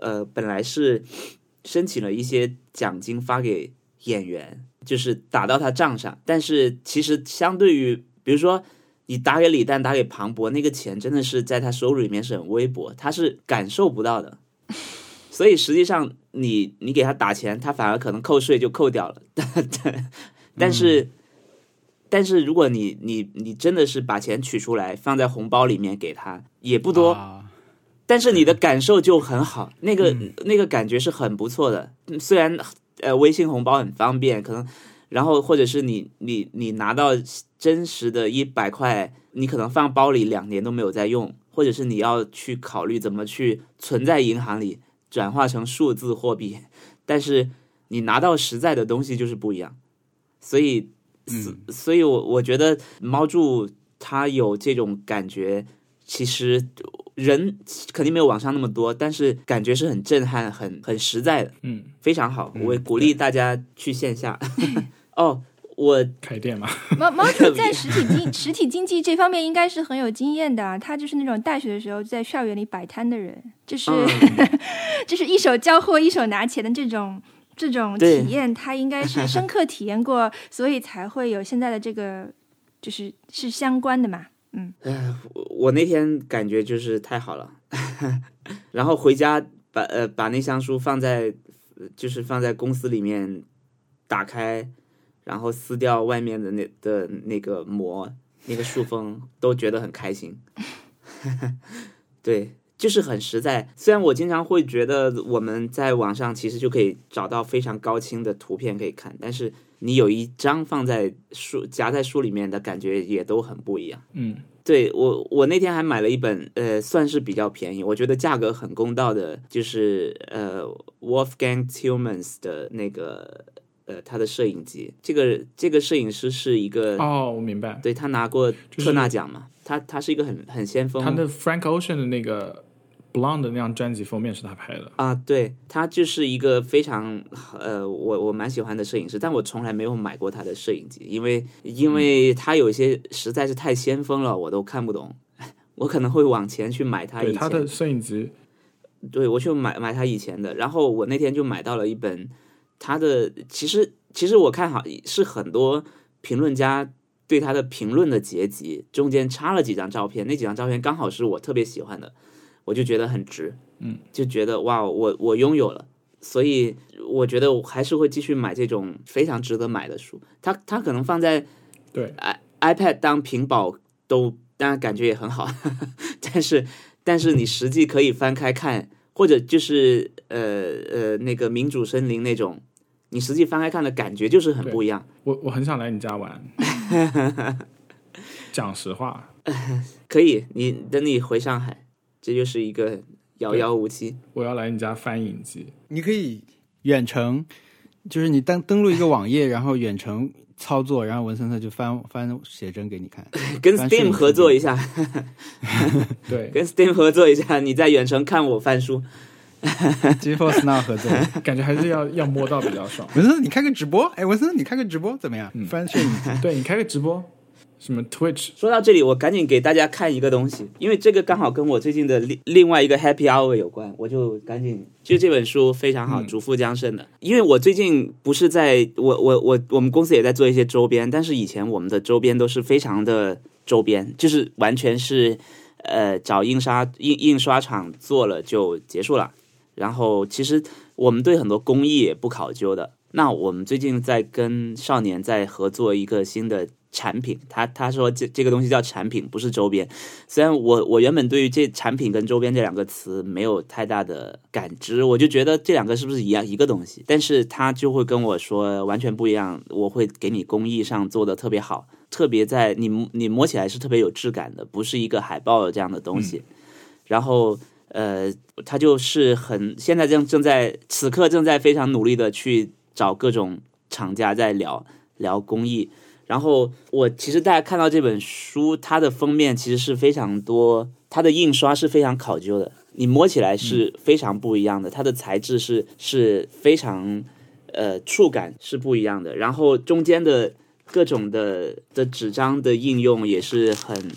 呃，本来是申请了一些奖金发给演员，就是打到他账上，但是其实相对于比如说。你打给李诞、打给庞博，那个钱真的是在他收入里面是很微薄，他是感受不到的。所以实际上你，你给他打钱，他反而可能扣税就扣掉了。但是，但是如果你你你真的是把钱取出来放在红包里面给他，也不多，
啊
但是你的感受就很好，那个、
嗯
那个感觉是很不错的。虽然呃微信红包很方便，可能然后或者是你你你拿到真实的一百块，你可能放包里两年都没有在用，或者是你要去考虑怎么去存在银行里转化成数字货币，但是你拿到实在的东西就是不一样，所以。所所以我，我觉得猫柱它有这种感觉，其实人肯定没有网上那么多，但是感觉是很震撼、很很实在的，
嗯，
非常好。我也鼓励大家去线下。哦，我
开店嘛，
毛毛主在实体经 实体经济这方面应该是很有经验的啊，他就是那种大学的时候在校园里摆摊的人，就是、
嗯。
就是一手交货一手拿钱的这种这种体验，他应该是深刻体验过，所以才会有现在的这个，就是是相关的嘛。嗯，
我我那天感觉就是太好了，然后回家把呃把那箱书放在就是放在公司里面打开，然后撕掉外面的那的那个膜那个塑封，都觉得很开心。对，就是很实在。虽然我经常会觉得我们在网上其实就可以找到非常高清的图片可以看，但是你有一张放在书夹在书里面的感觉也都很不一样。
嗯，
对我，我那天还买了一本，呃，算是比较便宜，我觉得价格很公道的，就是呃，Wolfgang Tillmans 的那个呃他的摄影集。这个这个摄影师是一个，
哦，我明白，
对他拿过特纳奖嘛，他他是一个很很先锋，
他的 Frank Ocean 的那个 Blonde 的那张专辑封面是他拍的。
啊，对他就是一个非常呃，我我蛮喜欢的摄影师，但我从来没有买过他的摄影机，因为因为他有一些实在是太先锋了，我都看不懂。我可能会往前去买他以前
他的摄影集，
对，我去买买他以前的，然后我那天就买到了一本他的，其实其实我看好是很多评论家对他的评论的结集，中间插了几张照片，那几张照片刚好是我特别喜欢的，我就觉得很值，
嗯，
就觉得哇，我我拥有了，所以我觉得我还是会继续买这种非常值得买的书，它它可能放在
对
i iPad 当屏保都当然感觉也很好，但是但是你实际可以翻开看，或者就是呃呃那个民主森林那种，你实际翻开看的感觉就是很不一样。
我我很想来你家玩。讲实话，
可以，你等你回上海，这就是一个遥遥无期。
我要来你家翻影集。
你可以远程，就是你登登录一个网页，然后远程操作，然后文森特就翻翻写真给你看。
跟 Steam 合作一下，
对，
跟 Steam 合作一下，你在远程看我翻书。
GeForce Now 合作。
感觉还是要要摸到比较爽。
文森，你开个直播？哎，文森，你开个直播怎么样？翻摄影机。
对你开个直播，什么 Twitch，
说到这里，我赶紧给大家看一个东西，因为这个刚好跟我最近的另另外一个 Happy Hour 有关，我就赶紧就这本书非常好，
嗯
主妇江胜的。因为我最近不是在我我我我们公司也在做一些周边，但是以前我们的周边都是非常的周边，就是完全是呃找印刷印印刷厂做了就结束了。然后其实我们对很多工艺也不考究的。那我们最近在跟少年在合作一个新的产品，他他说这这个东西叫产品，不是周边。虽然我我原本对于这产品跟周边这两个词没有太大的感知，我就觉得这两个是不是一样一个东西？但是他就会跟我说完全不一样，我会给你工艺上做的特别好，特别在你你摸起来是特别有质感的，不是一个海报这样的东西。然后呃，他就是很现在正正在此刻正在非常努力的去找各种厂家在聊聊工艺。然后我其实大家看到这本书，它的封面其实是非常多，它的印刷是非常考究的，你摸起来是非常不一样的，它的材质是是非常呃触感是不一样的，然后中间的各种的的纸张的应用也是很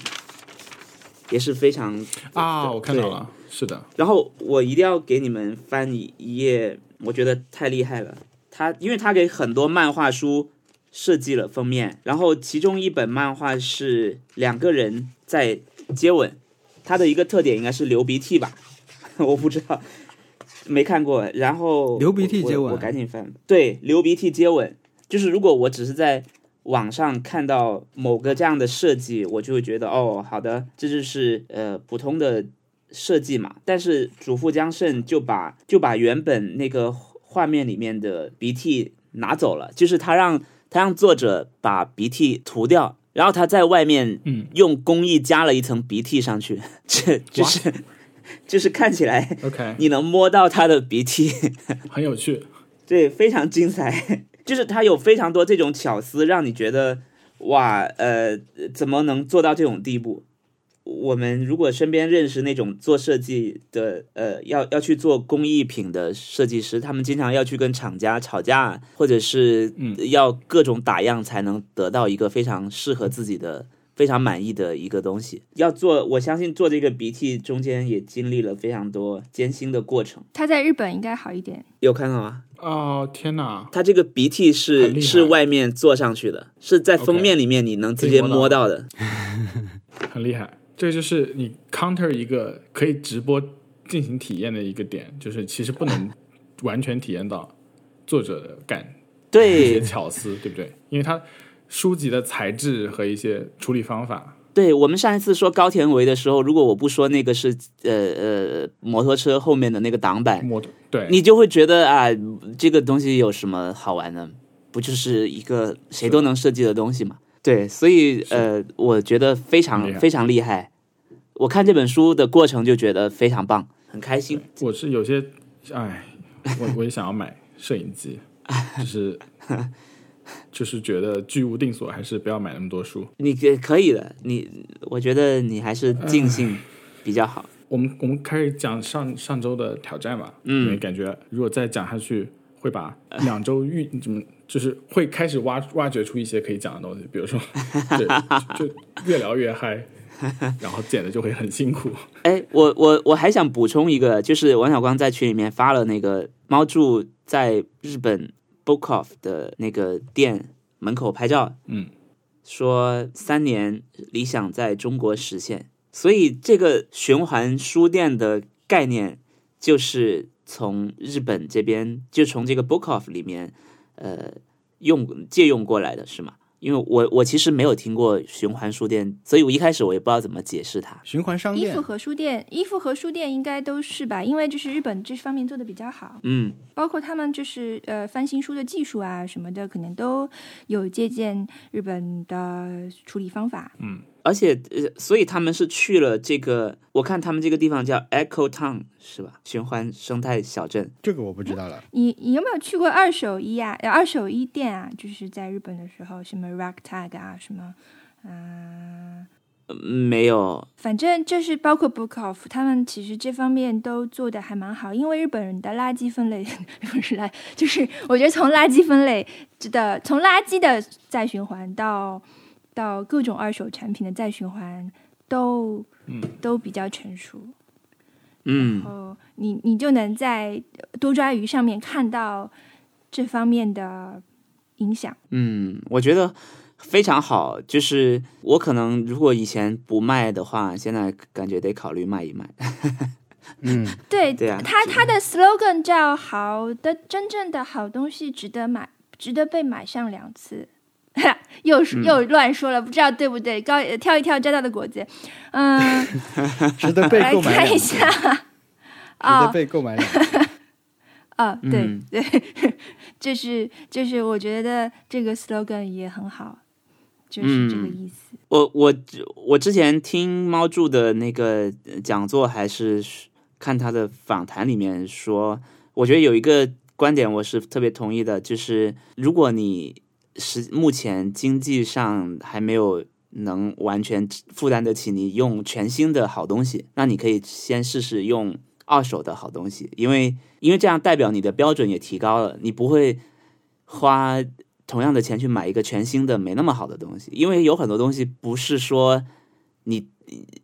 也是非常
啊，我看到了，是的，
然后我一定要给你们翻一一页，我觉得太厉害了。他因为他给很多漫画书设计了封面，然后其中一本漫画是两个人在接吻，它的一个特点应该是流鼻涕吧，我不知道，没看过。然后
流鼻涕接吻，
我赶紧翻。对，流鼻涕接吻，就是如果我只是在网上看到某个这样的设计，我就会觉得哦，好的，这就是呃普通的设计嘛。但是主妇江胜就把就把原本那个画面里面的鼻涕拿走了，就是他让他让作者把鼻涕涂掉，然后他在外面
嗯
用工艺加了一层鼻涕上去，这就是就是看起来
，OK，
你能摸到他的鼻涕。
很有趣。
对，非常精彩，就是他有非常多这种巧思，让你觉得哇，呃，怎么能做到这种地步？我们如果身边认识那种做设计的，呃，要要去做工艺品的设计师，他们经常要去跟厂家吵架，或者是
嗯
要各种打样才能得到一个非常适合自己的、非常满意的一个东西。要做，我相信做这个鼻涕中间也经历了非常多艰辛的过程。
他在日本应该好一点。
有看到吗？
哦，天哪！
它这个鼻涕是是外面做上去的，是在封面里面你能直接
摸
到的。
很厉害。这就是你 counter 一个可以直播进行体验的一个点，就是其实不能 完全体验到作者的感一些
对
巧思，对不对？因为它书籍的材质和一些处理方法，
对，我们上一次说高田唯的时候，如果我不说那个是呃呃摩托车后面的那个挡板，
摸对
你就会觉得啊，这个东西有什么好玩的？不就是一个谁都能设计的东西吗？对，所以呃，我觉得非常非常厉害。我看这本书的过程就觉得非常棒，很开心。
我是有些，哎，我我也想要买摄影机，就是就是觉得居无定所，还是不要买那么多书。
你可可以的，你我觉得你还是尽兴比较好。
我们我们开始讲上上周的挑战吧，
嗯
因为感觉如果再讲下去，会把两周预 怎么就是会开始挖挖掘出一些可以讲的东西，比如说，对，就就越聊越嗨，然后剪的就会很辛苦。
哎，我我我还想补充一个，就是王小光在群里面发了那个猫柱在日本 Book Off 的那个店门口拍照，
嗯，
说三年理想在中国实现，所以这个循环书店的概念就是从日本这边，就从这个 Book Off 里面，呃，用借用过来的是吗？因为我我其实没有听过循环书店，所以我一开始我也不知道怎么解释它。
循环商店
衣服和书店，衣服和书店应该都是吧，因为就是日本这方面做的比较好，
嗯，
包括他们就是呃翻新书的技术啊什么的，可能都有借鉴日本的处理方法。
而且呃，所以他们是去了这个，我看他们这个地方叫 Echo Town 是吧？循环生态小镇。
这个我不知道了。
你你有没有去过二手衣啊？呃二手衣店啊，就是在日本的时候，什么 Ragtag 啊，什么，嗯、
嗯没有，
反正就是包括 Book Off，他们其实这方面都做的还蛮好，因为日本人的垃圾分类 不是垃，就是我觉得从垃圾分类的，从垃圾的再循环到到各种二手产品的再循环，都都比较成熟。
嗯
然后你你就能在多抓鱼上面看到这方面的影响。
嗯，我觉得非常好。就是我可能如果以前不卖的话，现在感觉得考虑卖一卖。
嗯，
对，
对啊
他他的 slogan 叫“好的，真正的好东西值得买，值得被买上两次”。又是又乱说了，不知道对不对？高呃跳一跳摘到的果子，嗯，
值得被
来
购买
看一
两次，
下。
值得
啊
被购买。
啊，对、
嗯。
对，就是就是，我觉得这个 slogan 也很好，就是这个
嗯
意思。
我我我之前听猫柱的那个讲座，还是看他的访谈里面说，我觉得有一个观点我是特别同意的，就是如果你是目前经济上还没有能完全负担得起你用全新的好东西，那你可以先试试用二手的好东西，因为因为这样代表你的标准也提高了，你不会花同样的钱去买一个全新的没那么好的东西，因为有很多东西不是说你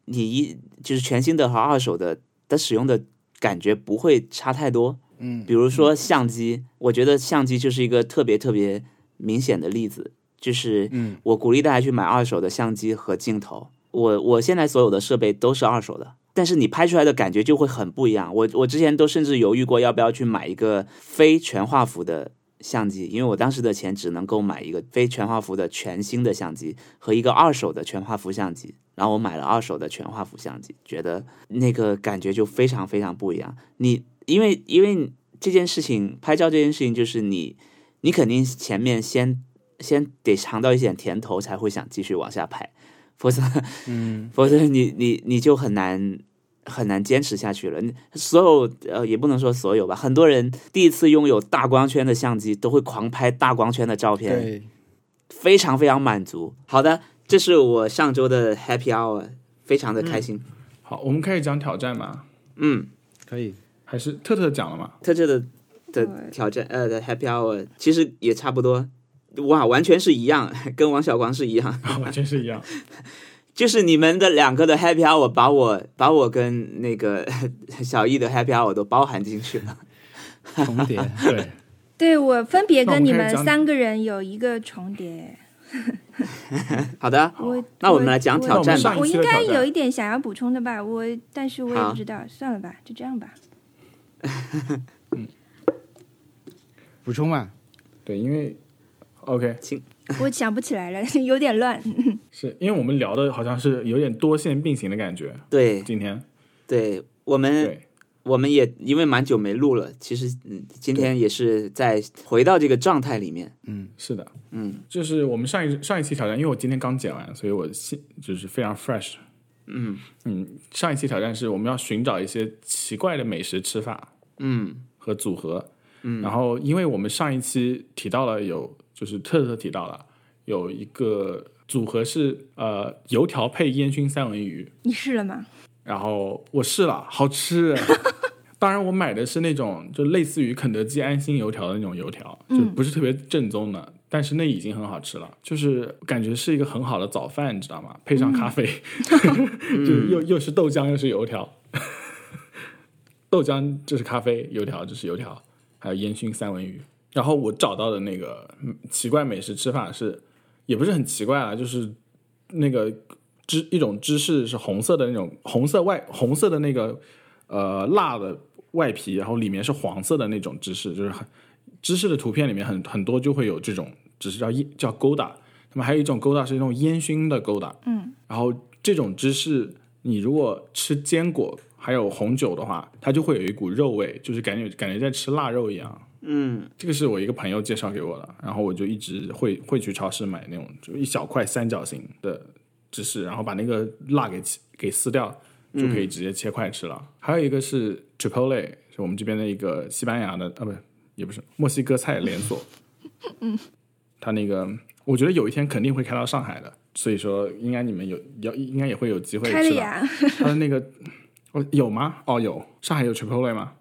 你一就是全新的和二手的的使用的感觉不会差太多。
嗯，
比如说相机，我觉得相机就是一个特别特别明显的例子，就是
嗯
我鼓励大家去买二手的相机和镜头。我我现在所有的设备都是二手的，但是你拍出来的感觉就会很不一样。我我之前都甚至犹豫过要不要去买一个非全画幅的相机，因为我当时的钱只能够买一个非全画幅的全新的相机和一个二手的全画幅相机。然后我买了二手的全画幅相机，觉得那个感觉就非常非常不一样。你因为因为这件事情，拍照这件事情，就是你你肯定前面先先得尝到一点甜头，才会想继续往下拍，否则
嗯，
否则你你你就很难很难坚持下去了。你所有呃也不能说所有吧，很多人第一次拥有大光圈的相机，都会狂拍大光圈的照片，
对，
非常非常满足。好的，这是我上周的 Happy Hour，非常的开心。
好，我们开始讲挑战嘛，
嗯，
可以。
还是特特讲了嘛？
特特的的挑战呃的 Happy Hour 其实也差不多。哇，完全是一样，跟王小光是一样。
完全是一样。
就是你们的两个的 Happy Hour 把我把我跟那个 小易的 Happy Hour 都包含进去了。
重叠，
对，
对我分别跟你们三个人有一个重叠。
好的，
我
那我们来讲挑战吧
那我。
应该有一点想要补充的吧，我但是我也不知道，算了吧，就这样吧。
补充嘛？
对，因为 OK
我想不起来了，有点乱。
是因为我们聊的好像是有点多线并行的感觉。
对
今天
对，我们
对
我们也因为蛮久没录了，其实嗯，今天也是在回到这个状态里面。
嗯，
是的，
嗯
就是我们上一上一期挑战，因为我今天刚剪完，所以我现就是非常 fresh。
嗯
嗯，上一期挑战是我们要寻找一些奇怪的美食吃法
嗯
和组合。
嗯，
然后因为我们上一期提到了有，就是特特提到了有一个组合是呃油条配烟熏三文鱼。
你试了吗？
然后我试了，好吃。当然，我买的是那种就类似于肯德基安心油条的那种油条，就不是特别正宗的，但是那已经很好吃了，就是感觉是一个很好的早饭，你知道吗？配上咖啡，就又又是豆浆又是油条，豆浆就是咖啡，油条就是油条，还有烟熏三文鱼。然后我找到的那个嗯奇怪美食吃法是，也不是很奇怪啊，就是那个芝一种芝士是红色的那种红色外红色的那个呃辣的外皮，然后里面是黄色的那种芝士，就是很芝士的图片里面很很多就会有这种只是叫烟叫勾搭，那么还有一种勾搭是那种烟熏的勾搭，
嗯，
然后这种芝士你如果吃坚果还有红酒的话，它就会有一股肉味，就是感觉感觉在吃腊肉一样。
嗯，
这个是我一个朋友介绍给我的，然后我就一直会会去超市买那种就一小块三角形的芝士，然后把那个辣给给撕掉，就可以直接切块吃了。还有一个是 Chipotle，是我们这边的一个西班牙的啊，不也不是墨西哥菜连锁。嗯，他那个我觉得有一天肯定会开到上海的，所以说应该你们有要应该也会有机会吃到。
开了呀，
他的那个哦有吗？哦有，上海有 Chipotle 吗？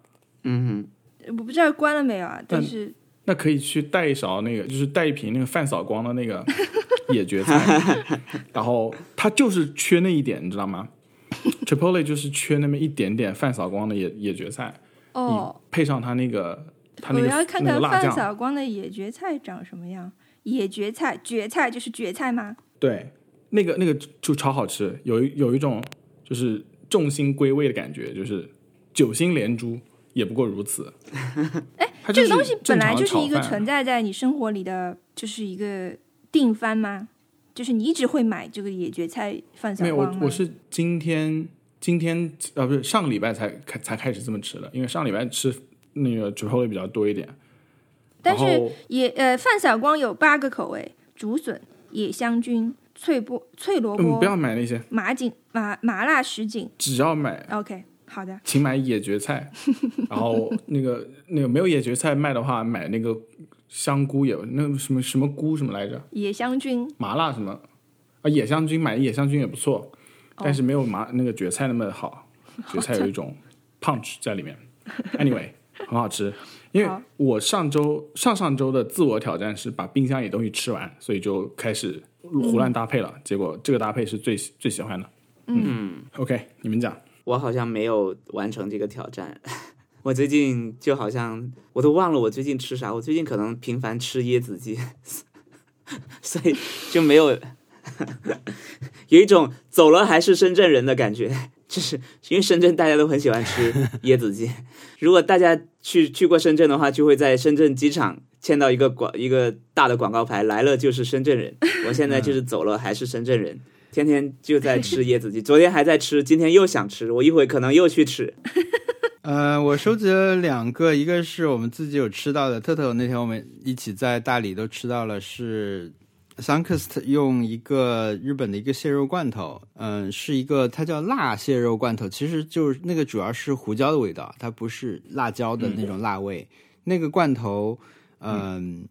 嗯
我不知道关了没有啊，但是
那可以去带一勺那个，就是带一瓶那个饭扫光的那个 野蕨菜，然后它就是缺那一点，你知道吗？Chipotle 就是缺那么一点点饭扫光的野野蕨菜，
哦，
配上它那个它那
我
个
要看看
那个辣酱，
范扫光的野蕨菜长什么样。野蕨菜，蕨菜就是蕨菜吗？
对，那个那个就超好吃，有一有一种就是众星归位的感觉，就是九星连珠也不过如此。哎，
这个东西本来就是一个存在在你生活里的，就是一个定番吗？就是你一直会买这个野蕨菜饭扫
没有，我我是今天今天呃不是上个礼拜才开才开始这么吃的，因为上礼拜吃那个 Chipotle 比较多一点。
但是
然后
野呃范小光有八个口味：竹笋、野香菌、脆菠、脆萝
嗯，
卜、
不要买那些，
麻锦、麻麻辣什锦。
只要买
，OK，好的，
请买野蕨菜。然后那个那个没有野蕨菜卖的话，买那个香菇也那个什么什么菇什么来着，
野香菌
麻辣什么啊，野香菌买野香菌也不错，
哦
但是没有麻那个蕨菜那么好。蕨菜有一种 punch 在里面。Anyway，很好吃。因为我上周上上周的自我挑战是把冰箱里东西吃完，所以就开始胡乱搭配了。结果这个搭配是最最喜欢的。
嗯
，OK，你们讲。
我好像没有完成这个挑战。我最近就好像我都忘了我最近吃啥，我最近可能频繁吃椰子鸡，所以就没有 有一种走了还是深圳人的感觉。就是因为深圳大家都很喜欢吃椰子鸡，如果大家去去过深圳的话，就会在深圳机场见到一个广一个大的广告牌，来了就是深圳人。我现在就是走了还是深圳人，天天就在吃椰子鸡，昨天还在吃，今天又想吃，我一会可能又去吃。
呃，我收集了两个，一个是我们自己有吃到的，特特那天我们一起在大理都吃到了，是 Sunkist 用一个日本的一个蟹肉罐头，嗯、是一个它叫辣蟹肉罐头，其实就是那个主要是胡椒的味道，它不是辣椒的那种辣味。那个罐头，嗯、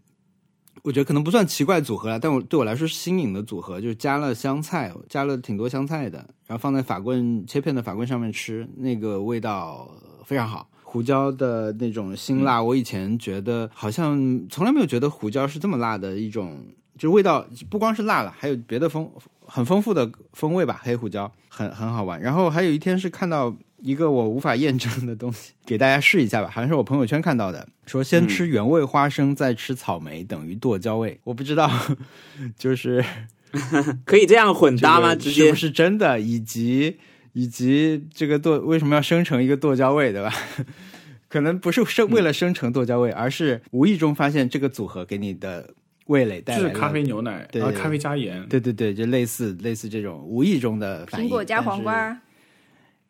我觉得可能不算奇怪组合了，但我对我来说是新颖的组合，就是加了香菜，加了挺多香菜的，然后放在法棍切片的法棍上面吃，那个味道非常好。胡椒的那种辛辣，我以前觉得好像从来没有觉得胡椒是这么辣的一种，就味道不光是辣了，还有别的风很丰富的风味吧。黑胡椒很很好玩。然后还有一天是看到一个我无法验证的东西，给大家试一下吧，好像是我朋友圈看到的，说先吃原味花生，再吃草莓等于剁椒味。我不知道，就是
可以这样混搭吗？直接
是不是真的？以及以及这个剁为什么要生成一个剁椒味，对吧？可能不是生为了生成剁椒味，而是无意中发现这个组合给你的味蕾带来
是咖啡牛奶，
对
然后咖啡加盐，
对对对，就类似类似这种无意中的反应。
苹果加黄瓜，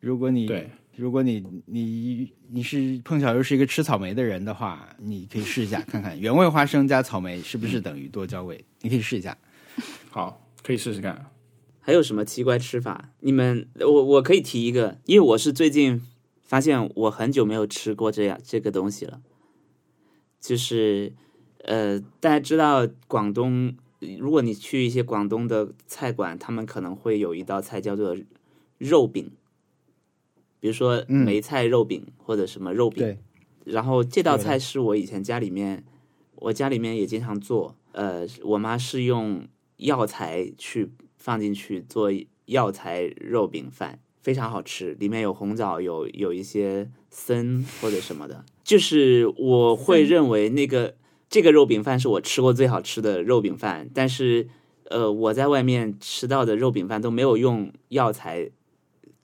如果你
对，
如果你你你是碰巧又是一个吃草莓的人的话，你可以试一下看看原味花生加草莓是不是等于剁椒味，你可以试一下。
好，可以试试看。
还有什么奇怪吃法？你们，我我可以提一个，因为我是最近发现我很久没有吃过这样这个东西了，就是呃，大家知道广东，如果你去一些广东的菜馆，他们可能会有一道菜叫做肉饼，比如说
嗯
梅菜肉饼或者什么肉饼。
对，
然后这道菜是我以前家里面，我家里面也经常做。呃，我妈是用药材去放进去做药材肉饼饭，非常好吃，里面有红枣，有有一些参或者什么的。就是我会认为那个这个肉饼饭是我吃过最好吃的肉饼饭，但是呃，我在外面吃到的肉饼饭都没有用药材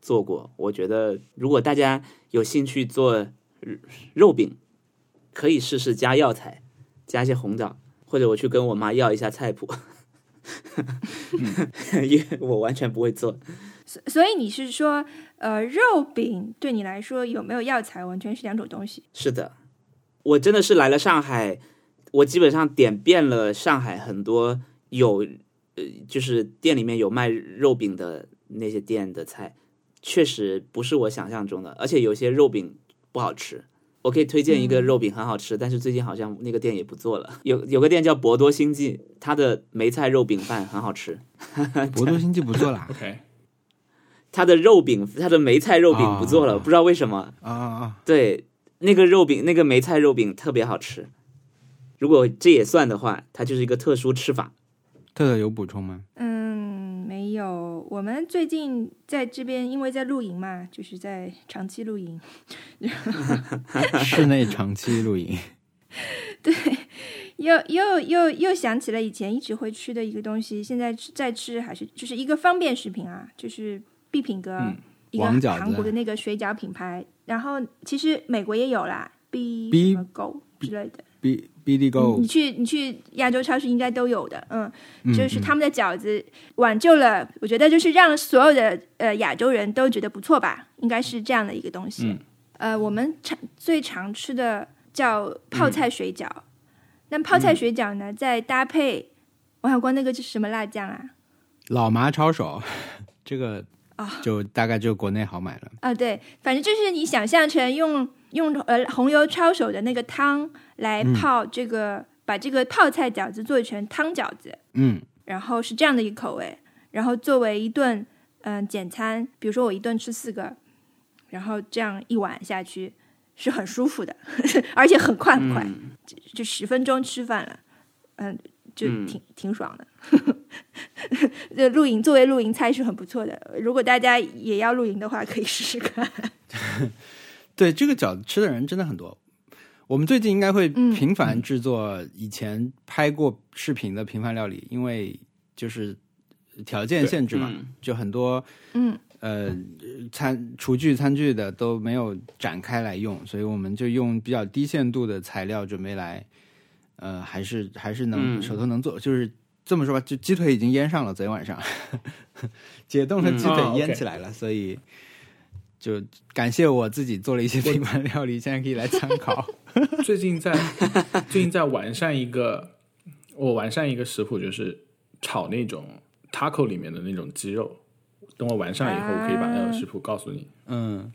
做过。我觉得如果大家有兴趣做肉饼，可以试试加药材，加一些红枣，或者我去跟我妈要一下菜谱，因为我完全不会做。
所所以你是说，呃，肉饼对你来说有没有药材完全是两种东西？
是的，我真的是来了上海，我基本上点遍了上海很多有呃，就是店里面有卖肉饼的那些店的菜，确实不是我想象中的，而且有些肉饼不好吃。我可以推荐一个肉饼很好吃，但是最近好像那个店也不做了。有有个店叫博多星际，它的梅菜肉饼饭很好吃。
博多星际不做了
OK，
它的肉饼，它的梅菜肉饼不做了，
啊
不知道为什么。
啊啊啊！
对，那个肉饼，那个梅菜肉饼特别好吃。如果这也算的话，它就是一个特殊吃法。
特特有补充吗？
嗯。我们最近在这边，因为在露营嘛，就是在长期露营，
室内长期露营，对
又又又又想起了以前一直会吃的一个东西，现在吃再吃还是就是一个方便食品啊，就是必品阁、
嗯
一个韩国的那个水饺品牌，然后其实美国也有啦，B
B-
什么 Go 之类的。
B B D Go
你你去你去亚洲超市应该都有的，嗯，
嗯
就是他们的饺子挽救了，我觉得就是让所有的呃亚洲人都觉得不错吧，应该是这样的一个东西。
嗯。
呃，我们常最常吃的叫泡菜水饺，那泡菜水饺呢，再搭配王小光那个是什么辣酱啊？
老麻抄手，这个
啊。
就大概就国内好买了。
啊，对，反正就是你想象成用用呃红油抄手的那个汤来泡这个，把这个泡菜饺子做成汤饺子，
嗯，
然后是这样的一个口味，然后作为一顿嗯、简餐，比如说我一顿吃四个，然后这样一碗下去是很舒服的，而且很快很快，就十分钟吃饭了，嗯，就
嗯
挺、挺爽的。这露营作为露营菜是很不错的，如果大家也要露营的话，可以试试看。
对，这个饺子吃的人真的很多。我们最近应该会
嗯
频繁制作以前拍过视频的平凡料理，因为就是条件限制嘛，
嗯
就很多
嗯
呃餐厨具餐具的都没有展开来用，所以我们就用比较低限度的材料准备来，呃，还是还是能、
嗯
手头能做，就是这么说吧，就鸡腿已经腌上了，昨天晚上 解冻的鸡腿腌起来了，所以就感谢我自己做了一些平板料理，现在可以来参考。
最近在最近在完善一个，我完善一个食谱，就是炒那种 taco 里面的那种鸡肉。等我完善以后，我可以把那个食谱告诉你。
嗯，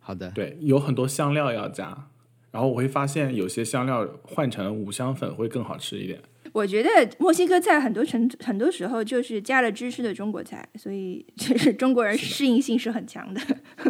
好的，
对，有很多香料要加，然后我会发现有些香料换成五香粉会更好吃一点。
我觉得墨西哥菜很多成很多时候就是加了芝士的中国菜，所以 就是中国人适应性是很强的。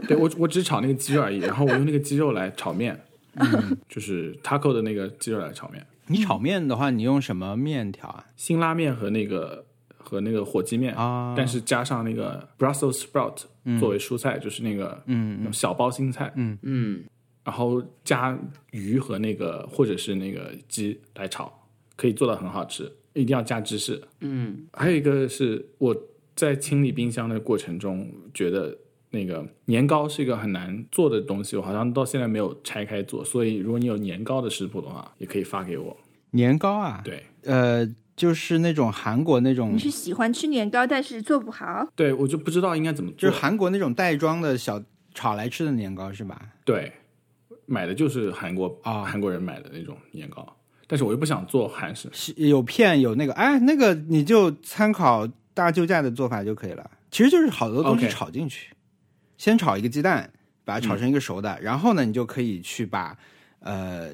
对我 我只炒那个鸡肉而已，然后我用那个鸡肉来炒面，就是 taco 的那个鸡肉来炒面。
你炒面的话，你用什么面条啊？
辛拉面和那个和那个火鸡面
啊
但是加上那个 Brussels sprout 作为蔬菜，就是那个
嗯
小包心菜，
嗯
嗯
然后加鱼和那个或者是那个鸡来炒，可以做到很好吃。一定要加芝士。
嗯
还有一个是我在清理冰箱的过程中，觉得那个年糕是一个很难做的东西，我好像到现在没有拆开做。所以如果你有年糕的食谱的话，也可以发给我。
年糕啊，
对，
呃，就是那种韩国那种
你，是喜欢吃年糕，但是做不好。
对我就不知道应该怎么做。
就是韩国那种袋装的小炒来吃的年糕是吧？
对，买的就是韩国
啊
韩国人买的那种年糕，但是我又不想做韩式。
是有片有那个，哎，那个你就参考大救驾的做法就可以了。其实就是好多东西炒进去先炒一个鸡蛋，把它炒成一个熟的，然后呢，你就可以去把呃，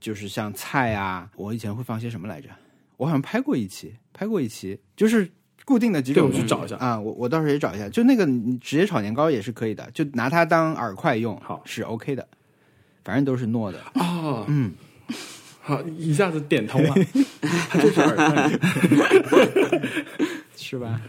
就是像菜啊，我以前会放些什么来着？我好像拍过一期，拍过一期，就是固定的几种
我去找一下
啊，我我到时候也找一下，就那个你直接炒年糕也是可以的，就拿它当饵块用，
好
是 OK 的，反正都是糯的。
哦，
嗯，
好，一下子点通了，它就是耳块。
是吧？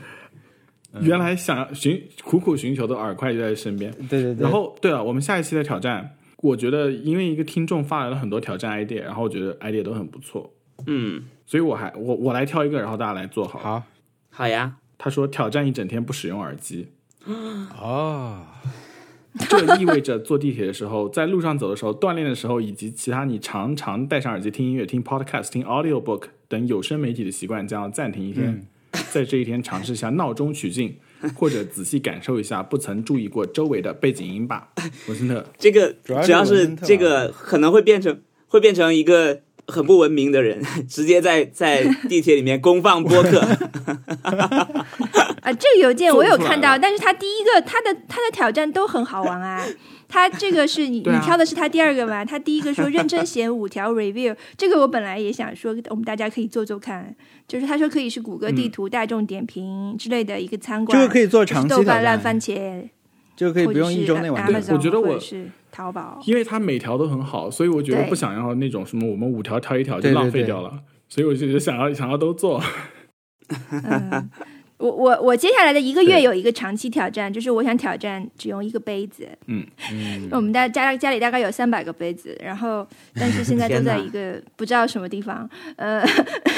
原来想要寻苦苦寻求的耳块就在身边。
对对对。
然后，对了，我们下一期的挑战，我觉得因为一个听众发来了很多挑战 idea，然后我觉得 idea 都很不错，
嗯，
所以我还我我来挑一个，然后大家来做好。
好
好呀，
他说挑战一整天不使用耳机，
哦，
这意味着坐地铁的时候、在路上走的时候、锻炼的时候，以及其他你常常戴上耳机听音乐、听 podcast、听 audiobook 等有声媒体的习惯将要暂停一天。在这一天，尝试一下闹钟取静，或者仔细感受一下不曾注意过周围的背景音吧。文森特，
这个
主要是
这个可能会变成会变成一个很不文明的人，直接在在地铁里面公放播客。
啊，这个邮件我有看到，但是他第一个他的他的挑战都很好玩啊。他这个是你、
啊
你挑的是他第二个吧？他第一个说认真写五条 review，这个我本来也想说，我们大家可以做做看。就是他说可以是谷歌地图、大众点评之类的一个餐馆，
这个可以做
或是
长期
豆瓣烂，番茄，
这个可以不用一周内完成。
我觉得我
是淘宝。
因为它每条都很好，所以我觉得不想要那种什么我们五条挑一条就浪费
对
掉了，所以我就觉得想要想要都做。
嗯，我我我接下来的一个月有一个长期挑战，就是我想挑战只用一个杯子。
嗯
嗯，
我们家家家里大概有三百个杯子，然后 但是现在都在一个不知道什么地方，呃，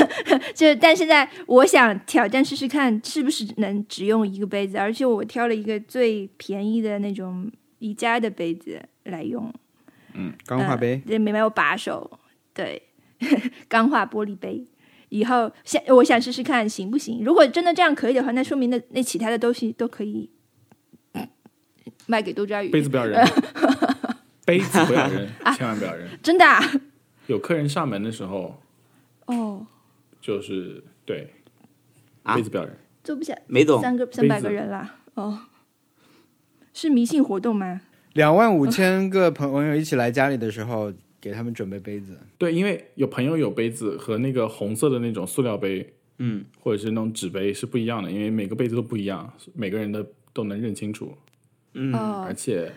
就但现在我想挑战试试看，是不是能只用一个杯子，而且我挑了一个最便宜的那种宜家的杯子来用，嗯
钢化杯，
这没有把手，对，钢化玻璃杯。以后想我想试试看行不行？如果真的这样可以的话，那说明那那其他的东西都可以卖给多抓鱼。
杯子不要扔，杯子不要扔，千万不要扔。
真的、啊？
有客人上门的时候，
哦，
就是对，
啊
杯子不要扔。
坐不下
没懂，
三个三百个人啦。哦，是迷信活动吗？
两万五千个朋友一起来家里的时候，给他们准备杯子。
对，因为有朋友有杯子和那个红色的那种塑料杯，
嗯，
或者是那种纸杯是不一样的，因为每个杯子都不一样，每个人的都能认清楚，
嗯，
哦
而，且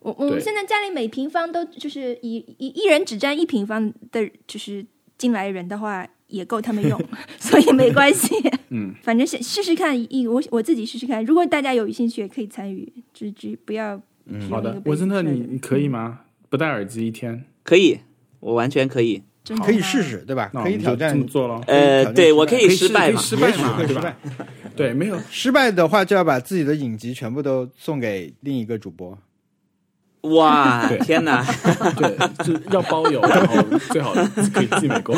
我我们现在家里每平方都就是一一一人只占一平方的，就是进来人的话也够他们用，所以没关系。
嗯，
反正先试试看，一我我自己试试看。如果大家有兴趣，也可以参与，只只不要。嗯
好的，我真的，你你可以吗？不戴耳机一天，
可以，我完全可以。
可以试试，对吧？可以挑战
这么做了。
呃，对我可
以
失败嘛，
失败嘛，对吧？
会失败。
对，没有
失败的话，就要把自己的影集全部都送给另一个主播。
哇
对，
天哪！
对，就是要包邮，然后最好可以寄美国。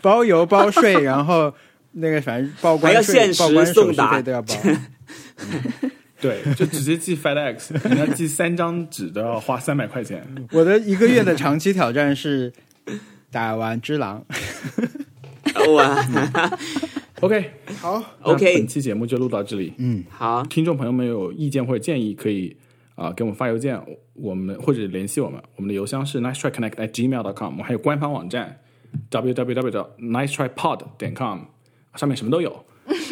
包邮包税，然后那个反正报关税、
还要限时
报关手续
送达
费都要包。
对，就直接寄 FedEx，你要寄三张纸都要花三百块钱。
我的一个月的长期挑战是打完只狼。
哇
OK，
好
，OK
本期节目就录到这里。
嗯，
好，
听众朋友们有意见或者建议，可以啊、给我们发邮件，我们或者联系我们。我们的邮箱是 nice try connect at gmail dot com，我们还有官方网站 www nice try pod 点 com，上面什么都有。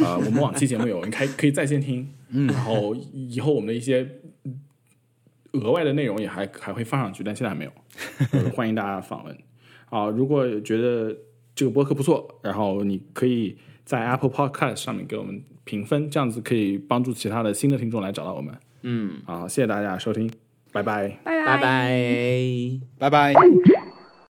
啊、我们往期节目有，你可以可以在线听。嗯，然后以后我们的一些额外的内容也还还会放上去，但现在还没有。呃欢迎大家访问啊、如果觉得这个播客不错，然后你可以在 Apple Podcast 上面给我们评分，这样子可以帮助其他的新的听众来找到我们。
嗯，
好，谢谢大家收听，拜拜。
拜
拜拜。
拜拜。